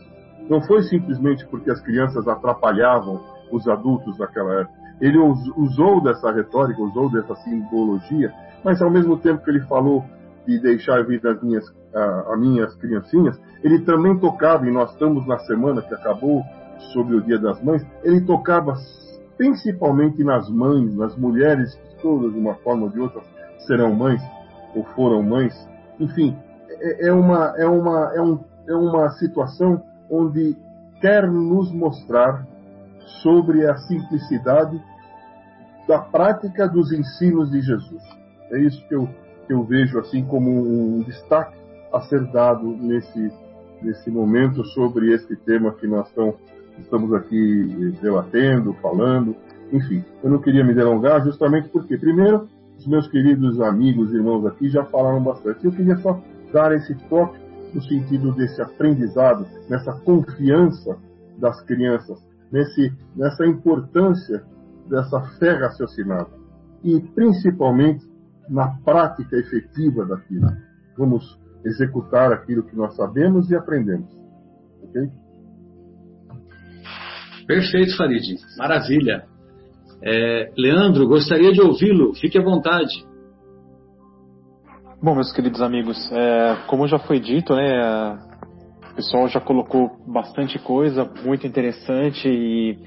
não foi simplesmente porque as crianças atrapalhavam os adultos daquela época. Ele usou dessa retórica, usou dessa simbologia, mas ao mesmo tempo que ele falou de deixar vir as minhas, as minhas criancinhas, ele também tocava, e nós estamos na semana que acabou sobre o Dia das Mães, ele tocava principalmente nas mães, nas mulheres que todas, de uma forma ou de outra, serão mães ou foram mães. Enfim, é, é uma, é, uma, é, um, é uma situação onde quer nos mostrar sobre a simplicidade da prática dos ensinos de Jesus. É isso que eu, que eu vejo assim como um destaque a ser dado nesse nesse momento sobre esse tema que nós estamos, estamos aqui debatendo, falando. Enfim, eu não queria me delongar justamente porque, primeiro, os meus queridos amigos e irmãos aqui já falaram bastante. Eu queria só dar esse toque no sentido desse aprendizado, nessa confiança das crianças, nesse, nessa importância dessa fé raciocinada e principalmente na prática efetiva daquilo. Vamos executar aquilo que nós sabemos e aprendemos. ok? Perfeito, Farid. Maravilha. É, Leandro, gostaria de ouvi-lo. Fique à vontade. Bom, meus queridos amigos, é, como já foi dito, né, o pessoal já colocou bastante coisa, muito interessante e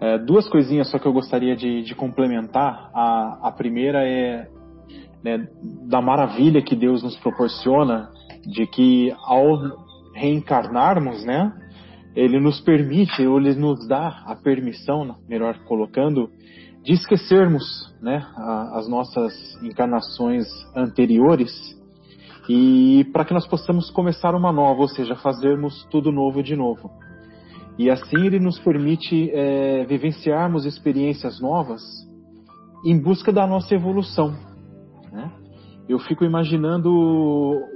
é, duas coisinhas só que eu gostaria de, de complementar. A, a, primeira é né, da maravilha que Deus nos proporciona de que ao reencarnarmos, né, Ele nos permite, ou Ele nos dá a permissão, melhor colocando, de esquecermos né, as nossas encarnações anteriores e para que nós possamos começar uma nova, ou seja, fazermos tudo novo de novo. E assim ele nos permite é, vivenciarmos experiências novas em busca da nossa evolução. Né? Eu fico imaginando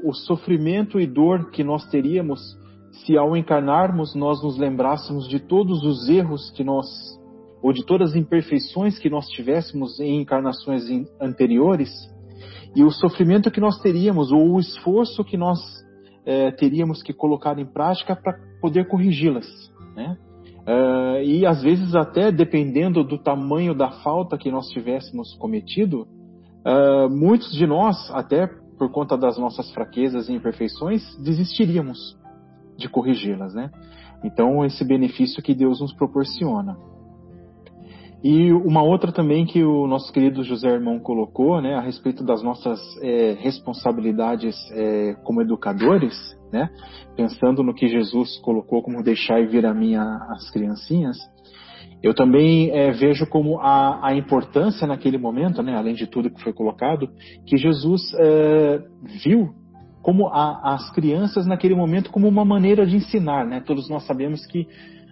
o sofrimento e dor que nós teríamos se ao encarnarmos nós nos lembrássemos de todos os erros que nós ou de todas as imperfeições que nós tivéssemos em encarnações anteriores e o sofrimento que nós teríamos ou o esforço que nós é, teríamos que colocar em prática para poder corrigi-las, né? Uh, e às vezes até dependendo do tamanho da falta que nós tivéssemos cometido, uh, muitos de nós, até por conta das nossas fraquezas e imperfeições, desistiríamos de corrigi-las, né? Então esse benefício que Deus nos proporciona. E uma outra também que o nosso querido José Irmão colocou, né, a respeito das nossas é, responsabilidades é, como educadores, né, pensando no que Jesus colocou como deixar e vir a mim as criancinhas, eu também é, vejo como a, a, importância naquele momento, né, além de tudo que foi colocado, que Jesus é, viu como a, as crianças naquele momento como uma maneira de ensinar, né? Todos nós sabemos que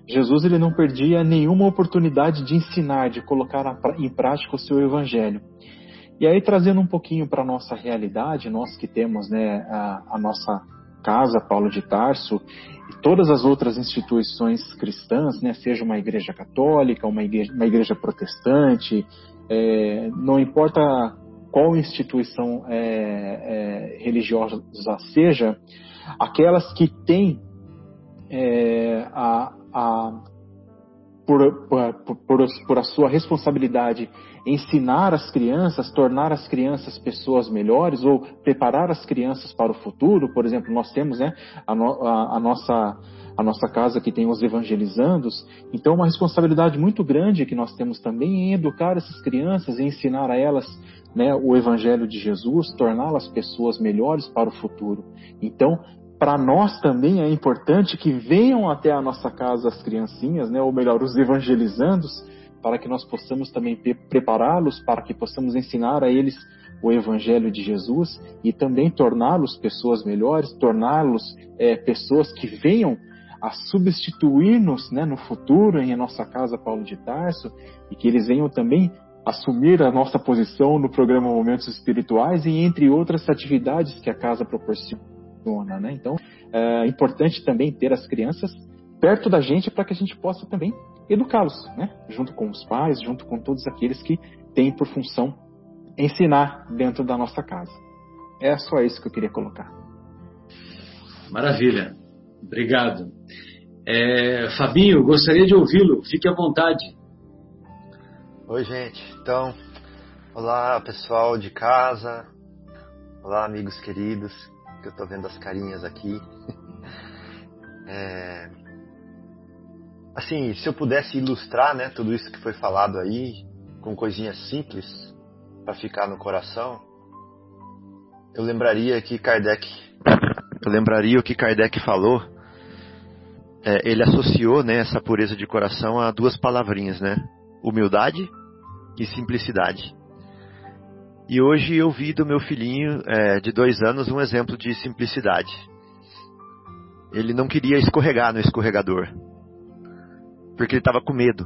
Jesus ele não perdia nenhuma oportunidade de ensinar, de colocar em prática o seu evangelho. E aí trazendo um pouquinho para a nossa realidade, nós que temos né, a, a, nossa casa, Paulo de Tarso, e todas as outras instituições cristãs, né, seja uma igreja católica, uma igreja, uma igreja protestante, é, não importa qual instituição é, é, religiosa seja, aquelas que têm é, a, a, por, por, por, por, a sua responsabilidade ensinar as crianças, tornar as crianças pessoas melhores ou preparar as crianças para o futuro. Por exemplo, nós temos né, a, no, a, a nossa a nossa casa que tem os evangelizandos. Então, uma responsabilidade muito grande que nós temos também em educar essas crianças e ensinar a elas né, o evangelho de Jesus, torná-las pessoas melhores para o futuro. Então, para nós também é importante que venham até a nossa casa as criancinhas, né, ou melhor, os evangelizandos, para que nós possamos também prepará-los, para que possamos ensinar a eles o Evangelho de Jesus e também torná-los pessoas melhores, torná-los é, pessoas que venham a substituir-nos né, no futuro em nossa casa Paulo de Tarso e que eles venham também assumir a nossa posição no programa Momentos Espirituais e entre outras atividades que a casa proporciona né? Então, é importante também ter as crianças perto da gente para que a gente possa também educá-los, né? Junto com os pais, junto com todos aqueles que têm por função ensinar dentro da nossa casa. É só isso que eu queria colocar. Maravilha. Obrigado. É, Fabinho, gostaria de ouvi-lo. Fique à vontade. Oi, gente. Então, olá, pessoal de casa. Olá, amigos queridos que eu tô vendo as carinhas aqui. É... Assim, se eu pudesse ilustrar, né, tudo isso que foi falado aí, com coisinhas simples para ficar no coração, eu lembraria que Kardec, eu lembraria o que Kardec falou. É, ele associou, né, essa pureza de coração a duas palavrinhas, né, humildade e simplicidade. E hoje eu vi do meu filhinho é, de dois anos um exemplo de simplicidade. Ele não queria escorregar no escorregador, porque ele estava com medo.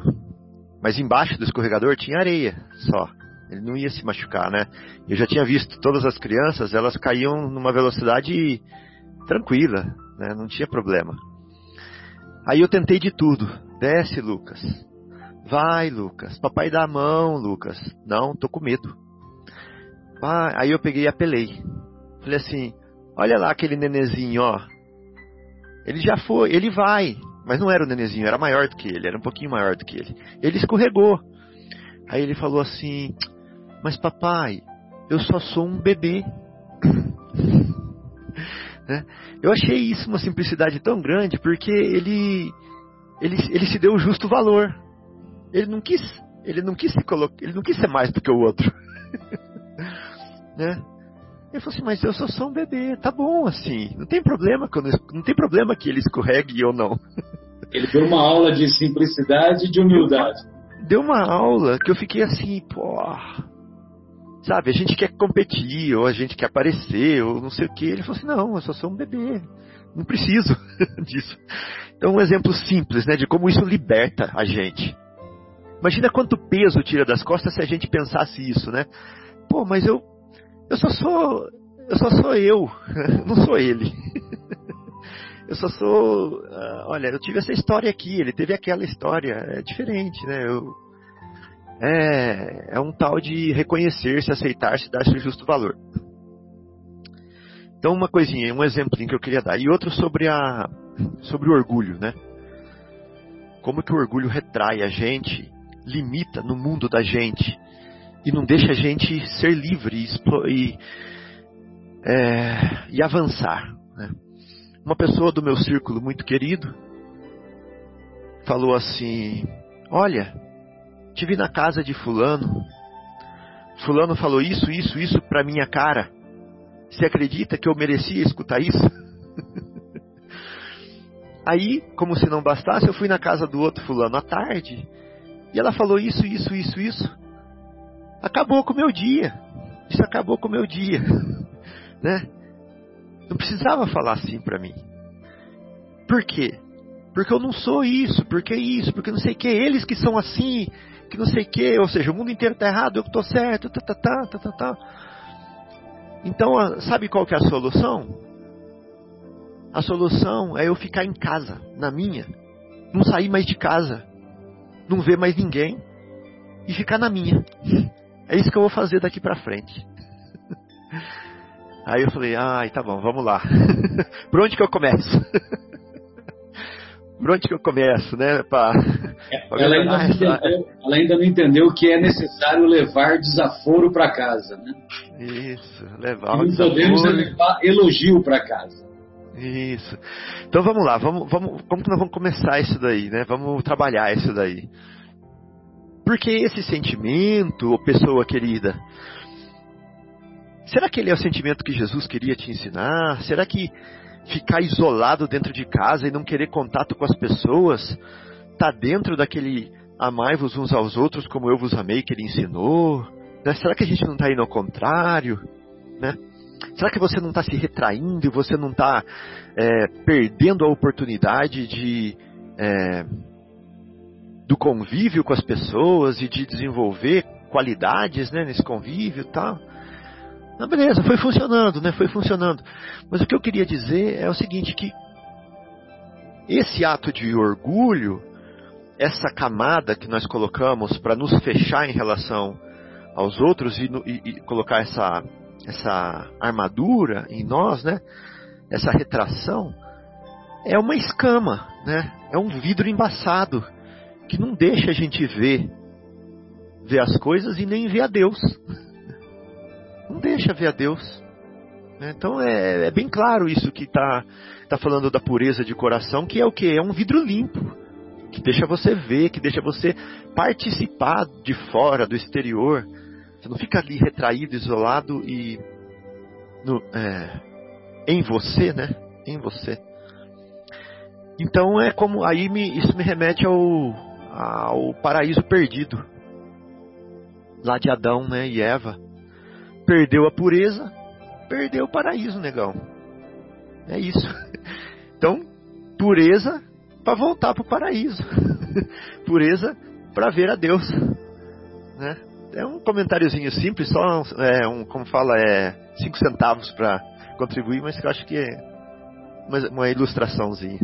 Mas embaixo do escorregador tinha areia só. Ele não ia se machucar, né? Eu já tinha visto todas as crianças, elas caíam numa velocidade tranquila, né? Não tinha problema. Aí eu tentei de tudo. Desce, Lucas. Vai, Lucas. Papai dá a mão, Lucas. Não, tô com medo. Ah, aí eu peguei e apelei. Falei assim: olha lá aquele nenezinho, ó. Ele já foi, ele vai. Mas não era o nenenzinho, era maior do que ele, era um pouquinho maior do que ele. Ele escorregou. Aí ele falou assim: Mas papai, eu só sou um bebê. Né? Eu achei isso uma simplicidade tão grande porque ele, ele, ele se deu o justo valor. Ele não quis, ele não quis se colocar, ele não quis ser mais do que o outro. né? Ele falou assim, mas eu sou só um bebê, tá bom assim, não tem problema quando não tem problema que ele escorregue ou não. Ele deu uma aula de simplicidade e de humildade. Deu uma aula que eu fiquei assim, pô, sabe, a gente quer competir, ou a gente quer aparecer, ou não sei o que. Ele falou assim, não, eu só sou um bebê, não preciso disso. Então, um exemplo simples, né, de como isso liberta a gente. Imagina quanto peso tira das costas se a gente pensasse isso, né? Pô, mas eu, eu só sou, eu só sou eu, não sou ele. Eu só sou, uh, olha, eu tive essa história aqui, ele teve aquela história, é diferente, né? Eu, é, é um tal de reconhecer-se, aceitar-se, dar-se o justo valor. Então, uma coisinha, um exemplinho que eu queria dar. E outro sobre, a, sobre o orgulho, né? Como que o orgulho retrai a gente, limita no mundo da gente e não deixa a gente ser livre e, e, é, e avançar. Né? Uma pessoa do meu círculo muito querido falou assim: Olha, tive na casa de Fulano. Fulano falou isso, isso, isso para minha cara. Você acredita que eu merecia escutar isso? Aí, como se não bastasse, eu fui na casa do outro fulano à tarde e ela falou isso, isso, isso, isso. Acabou com o meu dia. Isso acabou com o meu dia, né? Não precisava falar assim para mim. Por quê? Porque eu não sou isso, porque isso, porque não sei o que. Eles que são assim, que não sei o que. Ou seja, o mundo inteiro tá errado, eu que tô certo, tá, tá, tá, tá, tá, tá. Então, sabe qual que é a solução? A solução é eu ficar em casa, na minha, não sair mais de casa, não ver mais ninguém e ficar na minha. É isso que eu vou fazer daqui para frente. Aí eu falei, ai, tá bom, vamos lá. Por onde que eu começo? Por onde que eu começo, né? Pra... Ela, ainda não entendeu, ela ainda não entendeu que é necessário levar desaforo para casa, né? Isso, levar o desaforo. podemos levar elogio para casa. Isso. Então vamos lá, vamos, vamos, como que nós vamos começar isso daí, né? Vamos trabalhar isso daí. Porque esse sentimento, pessoa querida, será que ele é o sentimento que Jesus queria te ensinar? Será que ficar isolado dentro de casa e não querer contato com as pessoas está dentro daquele amai-vos uns aos outros como eu vos amei que ele ensinou? Né? Será que a gente não está indo ao contrário? Né? Será que você não está se retraindo e você não está é, perdendo a oportunidade de é, do convívio com as pessoas e de desenvolver qualidades né, nesse convívio e tal. Não, beleza, foi funcionando, né? Foi funcionando. Mas o que eu queria dizer é o seguinte, que esse ato de orgulho, essa camada que nós colocamos para nos fechar em relação aos outros e, e, e, colocar essa, essa armadura em nós, né? Essa retração, é uma escama, né? É um vidro embaçado que não deixa a gente ver, ver as coisas e nem ver a Deus. Não deixa ver a Deus. Né? Então é, é bem claro isso que está tá falando da pureza de coração, que é o que? É um vidro limpo, que deixa você ver, que deixa você participar de fora, do exterior. Você não fica ali retraído, isolado e no, é, em você, né? Em você. Então é como aí me, isso me remete ao, ao paraíso perdido. Lá de Adão né, e Eva. Perdeu a pureza, perdeu o paraíso, negão. É isso. Então, pureza para voltar para o paraíso. pureza para ver a Deus. Né? É um comentáriozinho simples, só é, um, como fala, é cinco centavos para contribuir, mas que eu acho que é uma, uma ilustraçãozinha.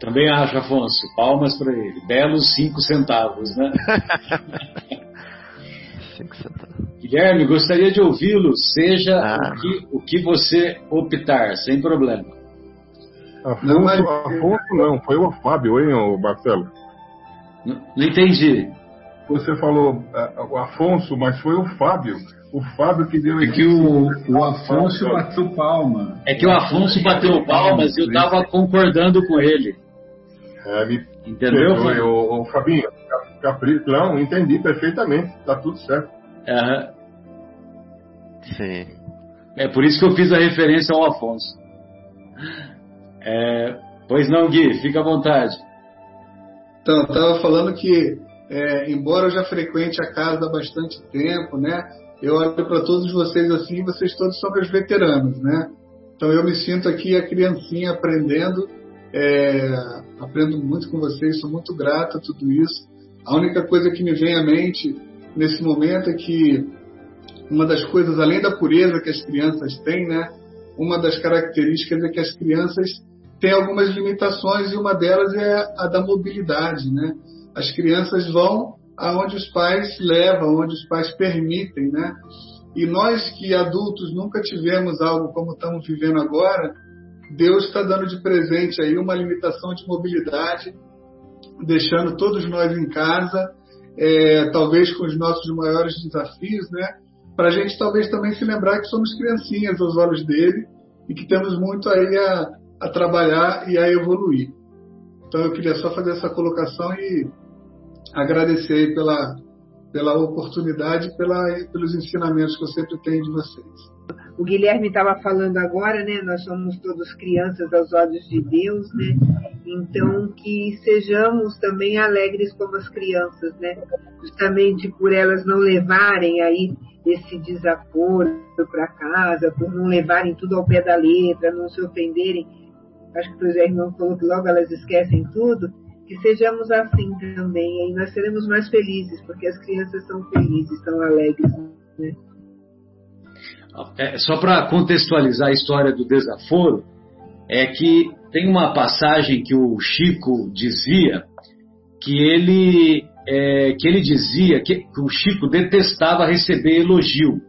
Também acho, Afonso. Palmas para ele. Belos cinco centavos, né? assim que você tá. Guilherme, gostaria de ouvi-lo, seja Ah. o, que, o que você optar, sem problema. Afonso, Não, mas- Afonso não, foi o Fábio, hein, ô Marcelo? Não, não entendi. Você falou ah, o Afonso, mas foi o Fábio. O Fábio que deu É que o, o Afonso bateu palma. É que o Afonso bateu palmas e eu estava concordando com ele. É, me Entendeu? perdoe, ô, ô, Fabinho. Capri... Não, entendi perfeitamente. Tá tudo certo. Aham. Sim. É por isso que eu fiz a referência ao Afonso. É, pois não, Gui, fica à vontade. Então, eu estava falando que, é, embora eu já frequente a casa há bastante tempo, né? Eu olho para todos vocês assim, vocês todos são meus veteranos, né? Então eu me sinto aqui a criancinha aprendendo, é, aprendo muito com vocês, sou muito grato a tudo isso. A única coisa que me vem à mente nesse momento é que uma das coisas, além da pureza que as crianças têm, né? Uma das características é que as crianças têm algumas limitações e uma delas é a da mobilidade, né? As crianças vão aonde os pais levam, onde os pais permitem, né? E nós que adultos nunca tivemos algo como estamos vivendo agora, Deus está dando de presente aí uma limitação de mobilidade, deixando todos nós em casa, é, talvez com os nossos maiores desafios, né? Para a gente talvez também se lembrar que somos criancinhas aos olhos dele e que temos muito aí a, a trabalhar e a evoluir. Então eu queria só fazer essa colocação e agradecer pela, pela oportunidade e pela, pelos ensinamentos que eu sempre tenho de vocês. O Guilherme estava falando agora, né? Nós somos todos crianças aos olhos de Deus, né? Então que sejamos também alegres como as crianças, né? Justamente por elas não levarem aí esse desaforo para casa, por não levarem tudo ao pé da letra, não se ofenderem. Acho que o José Irmão falou que logo elas esquecem tudo. Que sejamos assim também, aí nós seremos mais felizes, porque as crianças são felizes, são alegres, né? É, só para contextualizar a história do desaforo, é que tem uma passagem que o Chico dizia que ele, é, que ele dizia que, que, o Chico detestava receber elogio.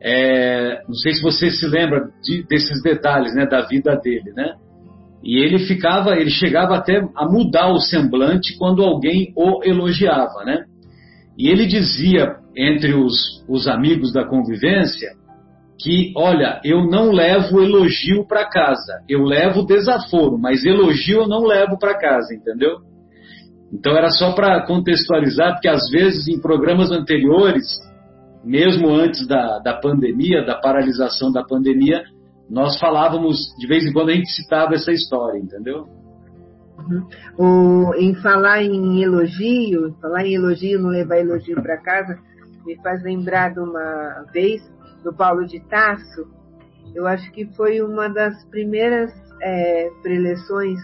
É, não sei se você se lembra de, desses detalhes né, da vida dele, né? E ele ficava, ele chegava até a mudar o semblante quando alguém o elogiava, né? E ele dizia entre os, os amigos da convivência que, olha, eu não levo elogio para casa, eu levo desaforo, mas elogio eu não levo para casa, entendeu? Então era só para contextualizar, porque às vezes em programas anteriores, mesmo antes da, da pandemia, da paralisação da pandemia, nós falávamos, de vez em quando a gente citava essa história, entendeu? Uhum. O, em falar em elogio, falar em elogio, não levar elogio para casa, me faz lembrar de uma vez do Paulo de Tarso. Eu acho que foi uma das primeiras é, preleções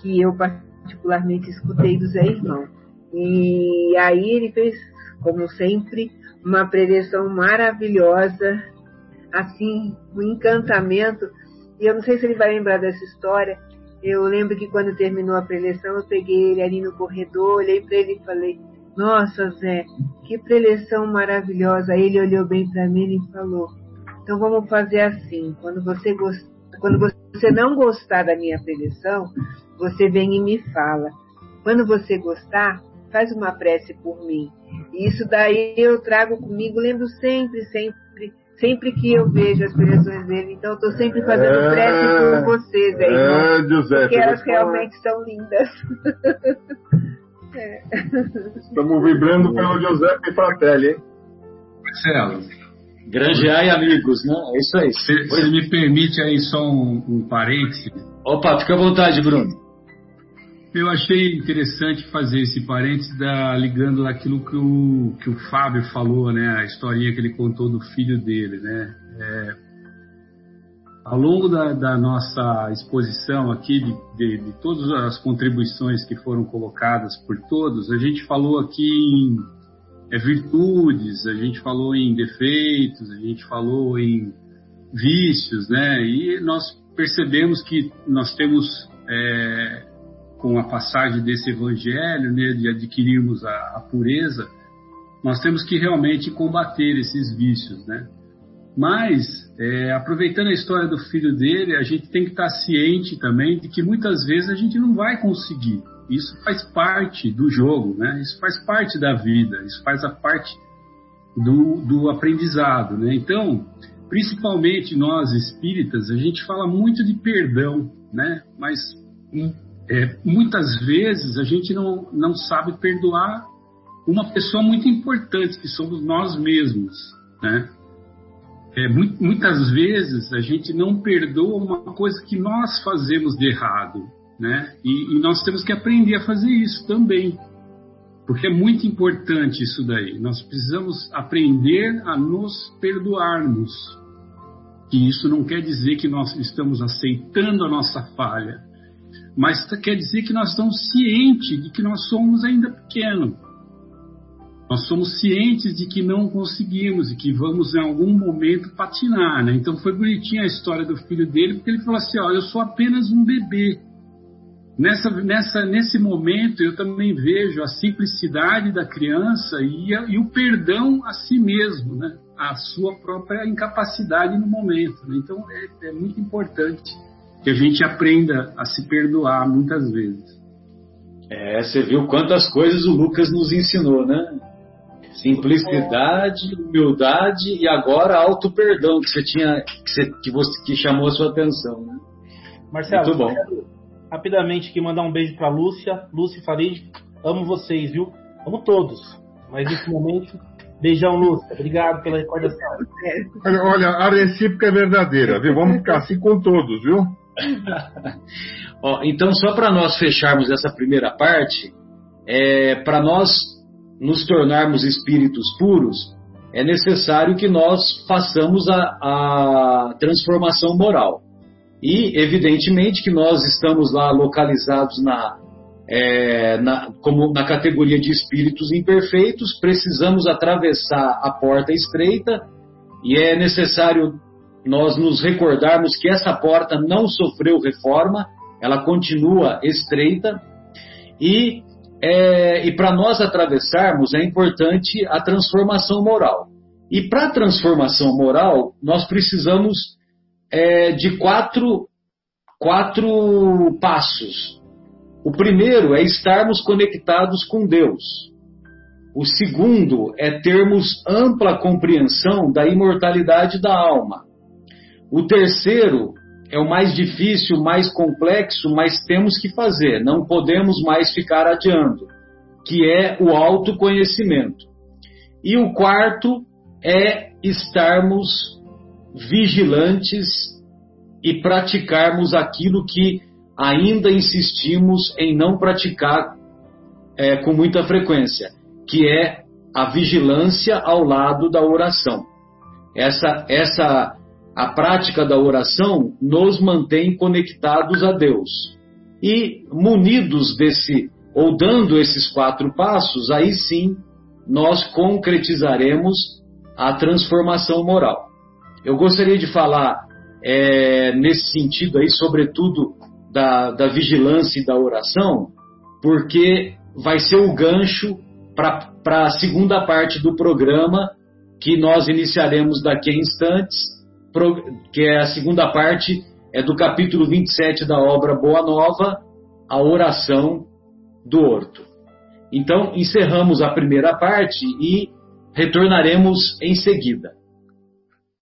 que eu particularmente escutei do Zé Irmão. E aí ele fez, como sempre, uma preleção maravilhosa, assim, um encantamento. E eu não sei se ele vai lembrar dessa história. Eu lembro que quando terminou a preleção, eu peguei ele ali no corredor, olhei para ele e falei: Nossa, Zé, que preleção maravilhosa. Ele olhou bem para mim e falou: Então vamos fazer assim. Quando você, gost... quando você não gostar da minha preleção, você vem e me fala. Quando você gostar, faz uma prece por mim. E isso daí eu trago comigo, lembro sempre, sempre, sempre que eu vejo as preleções dele. Então eu estou sempre fazendo É, prece por vocês aí, é, irmão, Giuseppe, porque elas falar. realmente são lindas. É. Estamos vibrando pelo Giuseppe Fratelli, hein? Marcelo, Grangear e amigos, né? É isso aí. se, se me permite aí só um, um parêntese, Opa, fica à vontade, Bruno. Eu achei interessante fazer esse parêntese da, ligando aquilo que o, que o Fábio falou, né? A historinha que ele contou do filho dele, né? É, ao longo da, da nossa exposição aqui, de, de, de todas as contribuições que foram colocadas por todos, a gente falou aqui em é, virtudes, a gente falou em defeitos, a gente falou em vícios, né? E nós percebemos que nós temos, é, com a passagem desse evangelho, né, de adquirirmos a, a pureza, nós temos que realmente combater esses vícios, né? Mas, é, aproveitando a história do filho dele, a gente tem que estar ciente também de que muitas vezes a gente não vai conseguir. Isso faz parte do jogo, né? Isso faz parte da vida, isso faz a parte do, do aprendizado, né? Então, principalmente nós espíritas, a gente fala muito de perdão, né? Mas é, muitas vezes a gente não, não sabe perdoar uma pessoa muito importante, que somos nós mesmos, né? É, muitas vezes a gente não perdoa uma coisa que nós fazemos de errado, né? E, e, nós temos que aprender a fazer isso também, porque é muito importante isso daí. Nós precisamos aprender a nos perdoarmos. E isso não quer dizer que nós estamos aceitando a nossa falha, mas quer dizer que nós estamos cientes de que nós somos ainda pequenos. Nós somos cientes de que não conseguimos e que vamos em algum momento patinar, né? Então foi bonitinha a história do filho dele, porque ele falou assim: ó, eu sou apenas um bebê. Nessa, nessa, nesse momento eu também vejo a simplicidade da criança e, a, e o perdão a si mesmo, né? a sua própria incapacidade no momento. Né? Então é, é muito importante que a gente aprenda a se perdoar muitas vezes. É, você viu quantas coisas o Lucas nos ensinou, né? Simplicidade, humildade e agora auto perdão que você tinha que, você, que, você, que chamou a sua atenção, né? Marcelo, Muito bom. rapidamente aqui mandar um beijo para Lúcia, Lúcia e Farid, amo vocês, viu? Amo todos. Mas nesse momento, beijão, Lúcia. Obrigado pela recordação. Olha, olha, a recíproca é verdadeira, viu? Vamos ficar assim com todos, viu? Ó, então, só para nós fecharmos essa primeira parte, é, para nós nos tornarmos espíritos puros, é necessário que nós façamos a, a transformação moral. E, evidentemente, que nós estamos lá localizados na, é, na, como na categoria de espíritos imperfeitos, precisamos atravessar a porta estreita e é necessário nós nos recordarmos que essa porta não sofreu reforma, ela continua estreita e, é, e para nós atravessarmos é importante a transformação moral. E para a transformação moral, nós precisamos é, de quatro, quatro passos. O primeiro é estarmos conectados com Deus. O segundo é termos ampla compreensão da imortalidade da alma. O terceiro é o mais difícil, mais complexo, mas temos que fazer, não podemos mais ficar adiando, que é o autoconhecimento. E o quarto é estarmos vigilantes e praticarmos aquilo que ainda insistimos em não praticar é, com muita frequência, que é a vigilância ao lado da oração. Essa, essa a prática da oração nos mantém conectados a Deus. E munidos desse, ou dando esses quatro passos, aí sim nós concretizaremos a transformação moral. Eu gostaria de falar é, nesse sentido aí, sobretudo da, da vigilância e da oração, porque vai ser o gancho para a segunda parte do programa que nós iniciaremos daqui a instantes que é a segunda parte, é do capítulo 27 da obra Boa Nova, a oração do horto. Então, encerramos a primeira parte e retornaremos em seguida.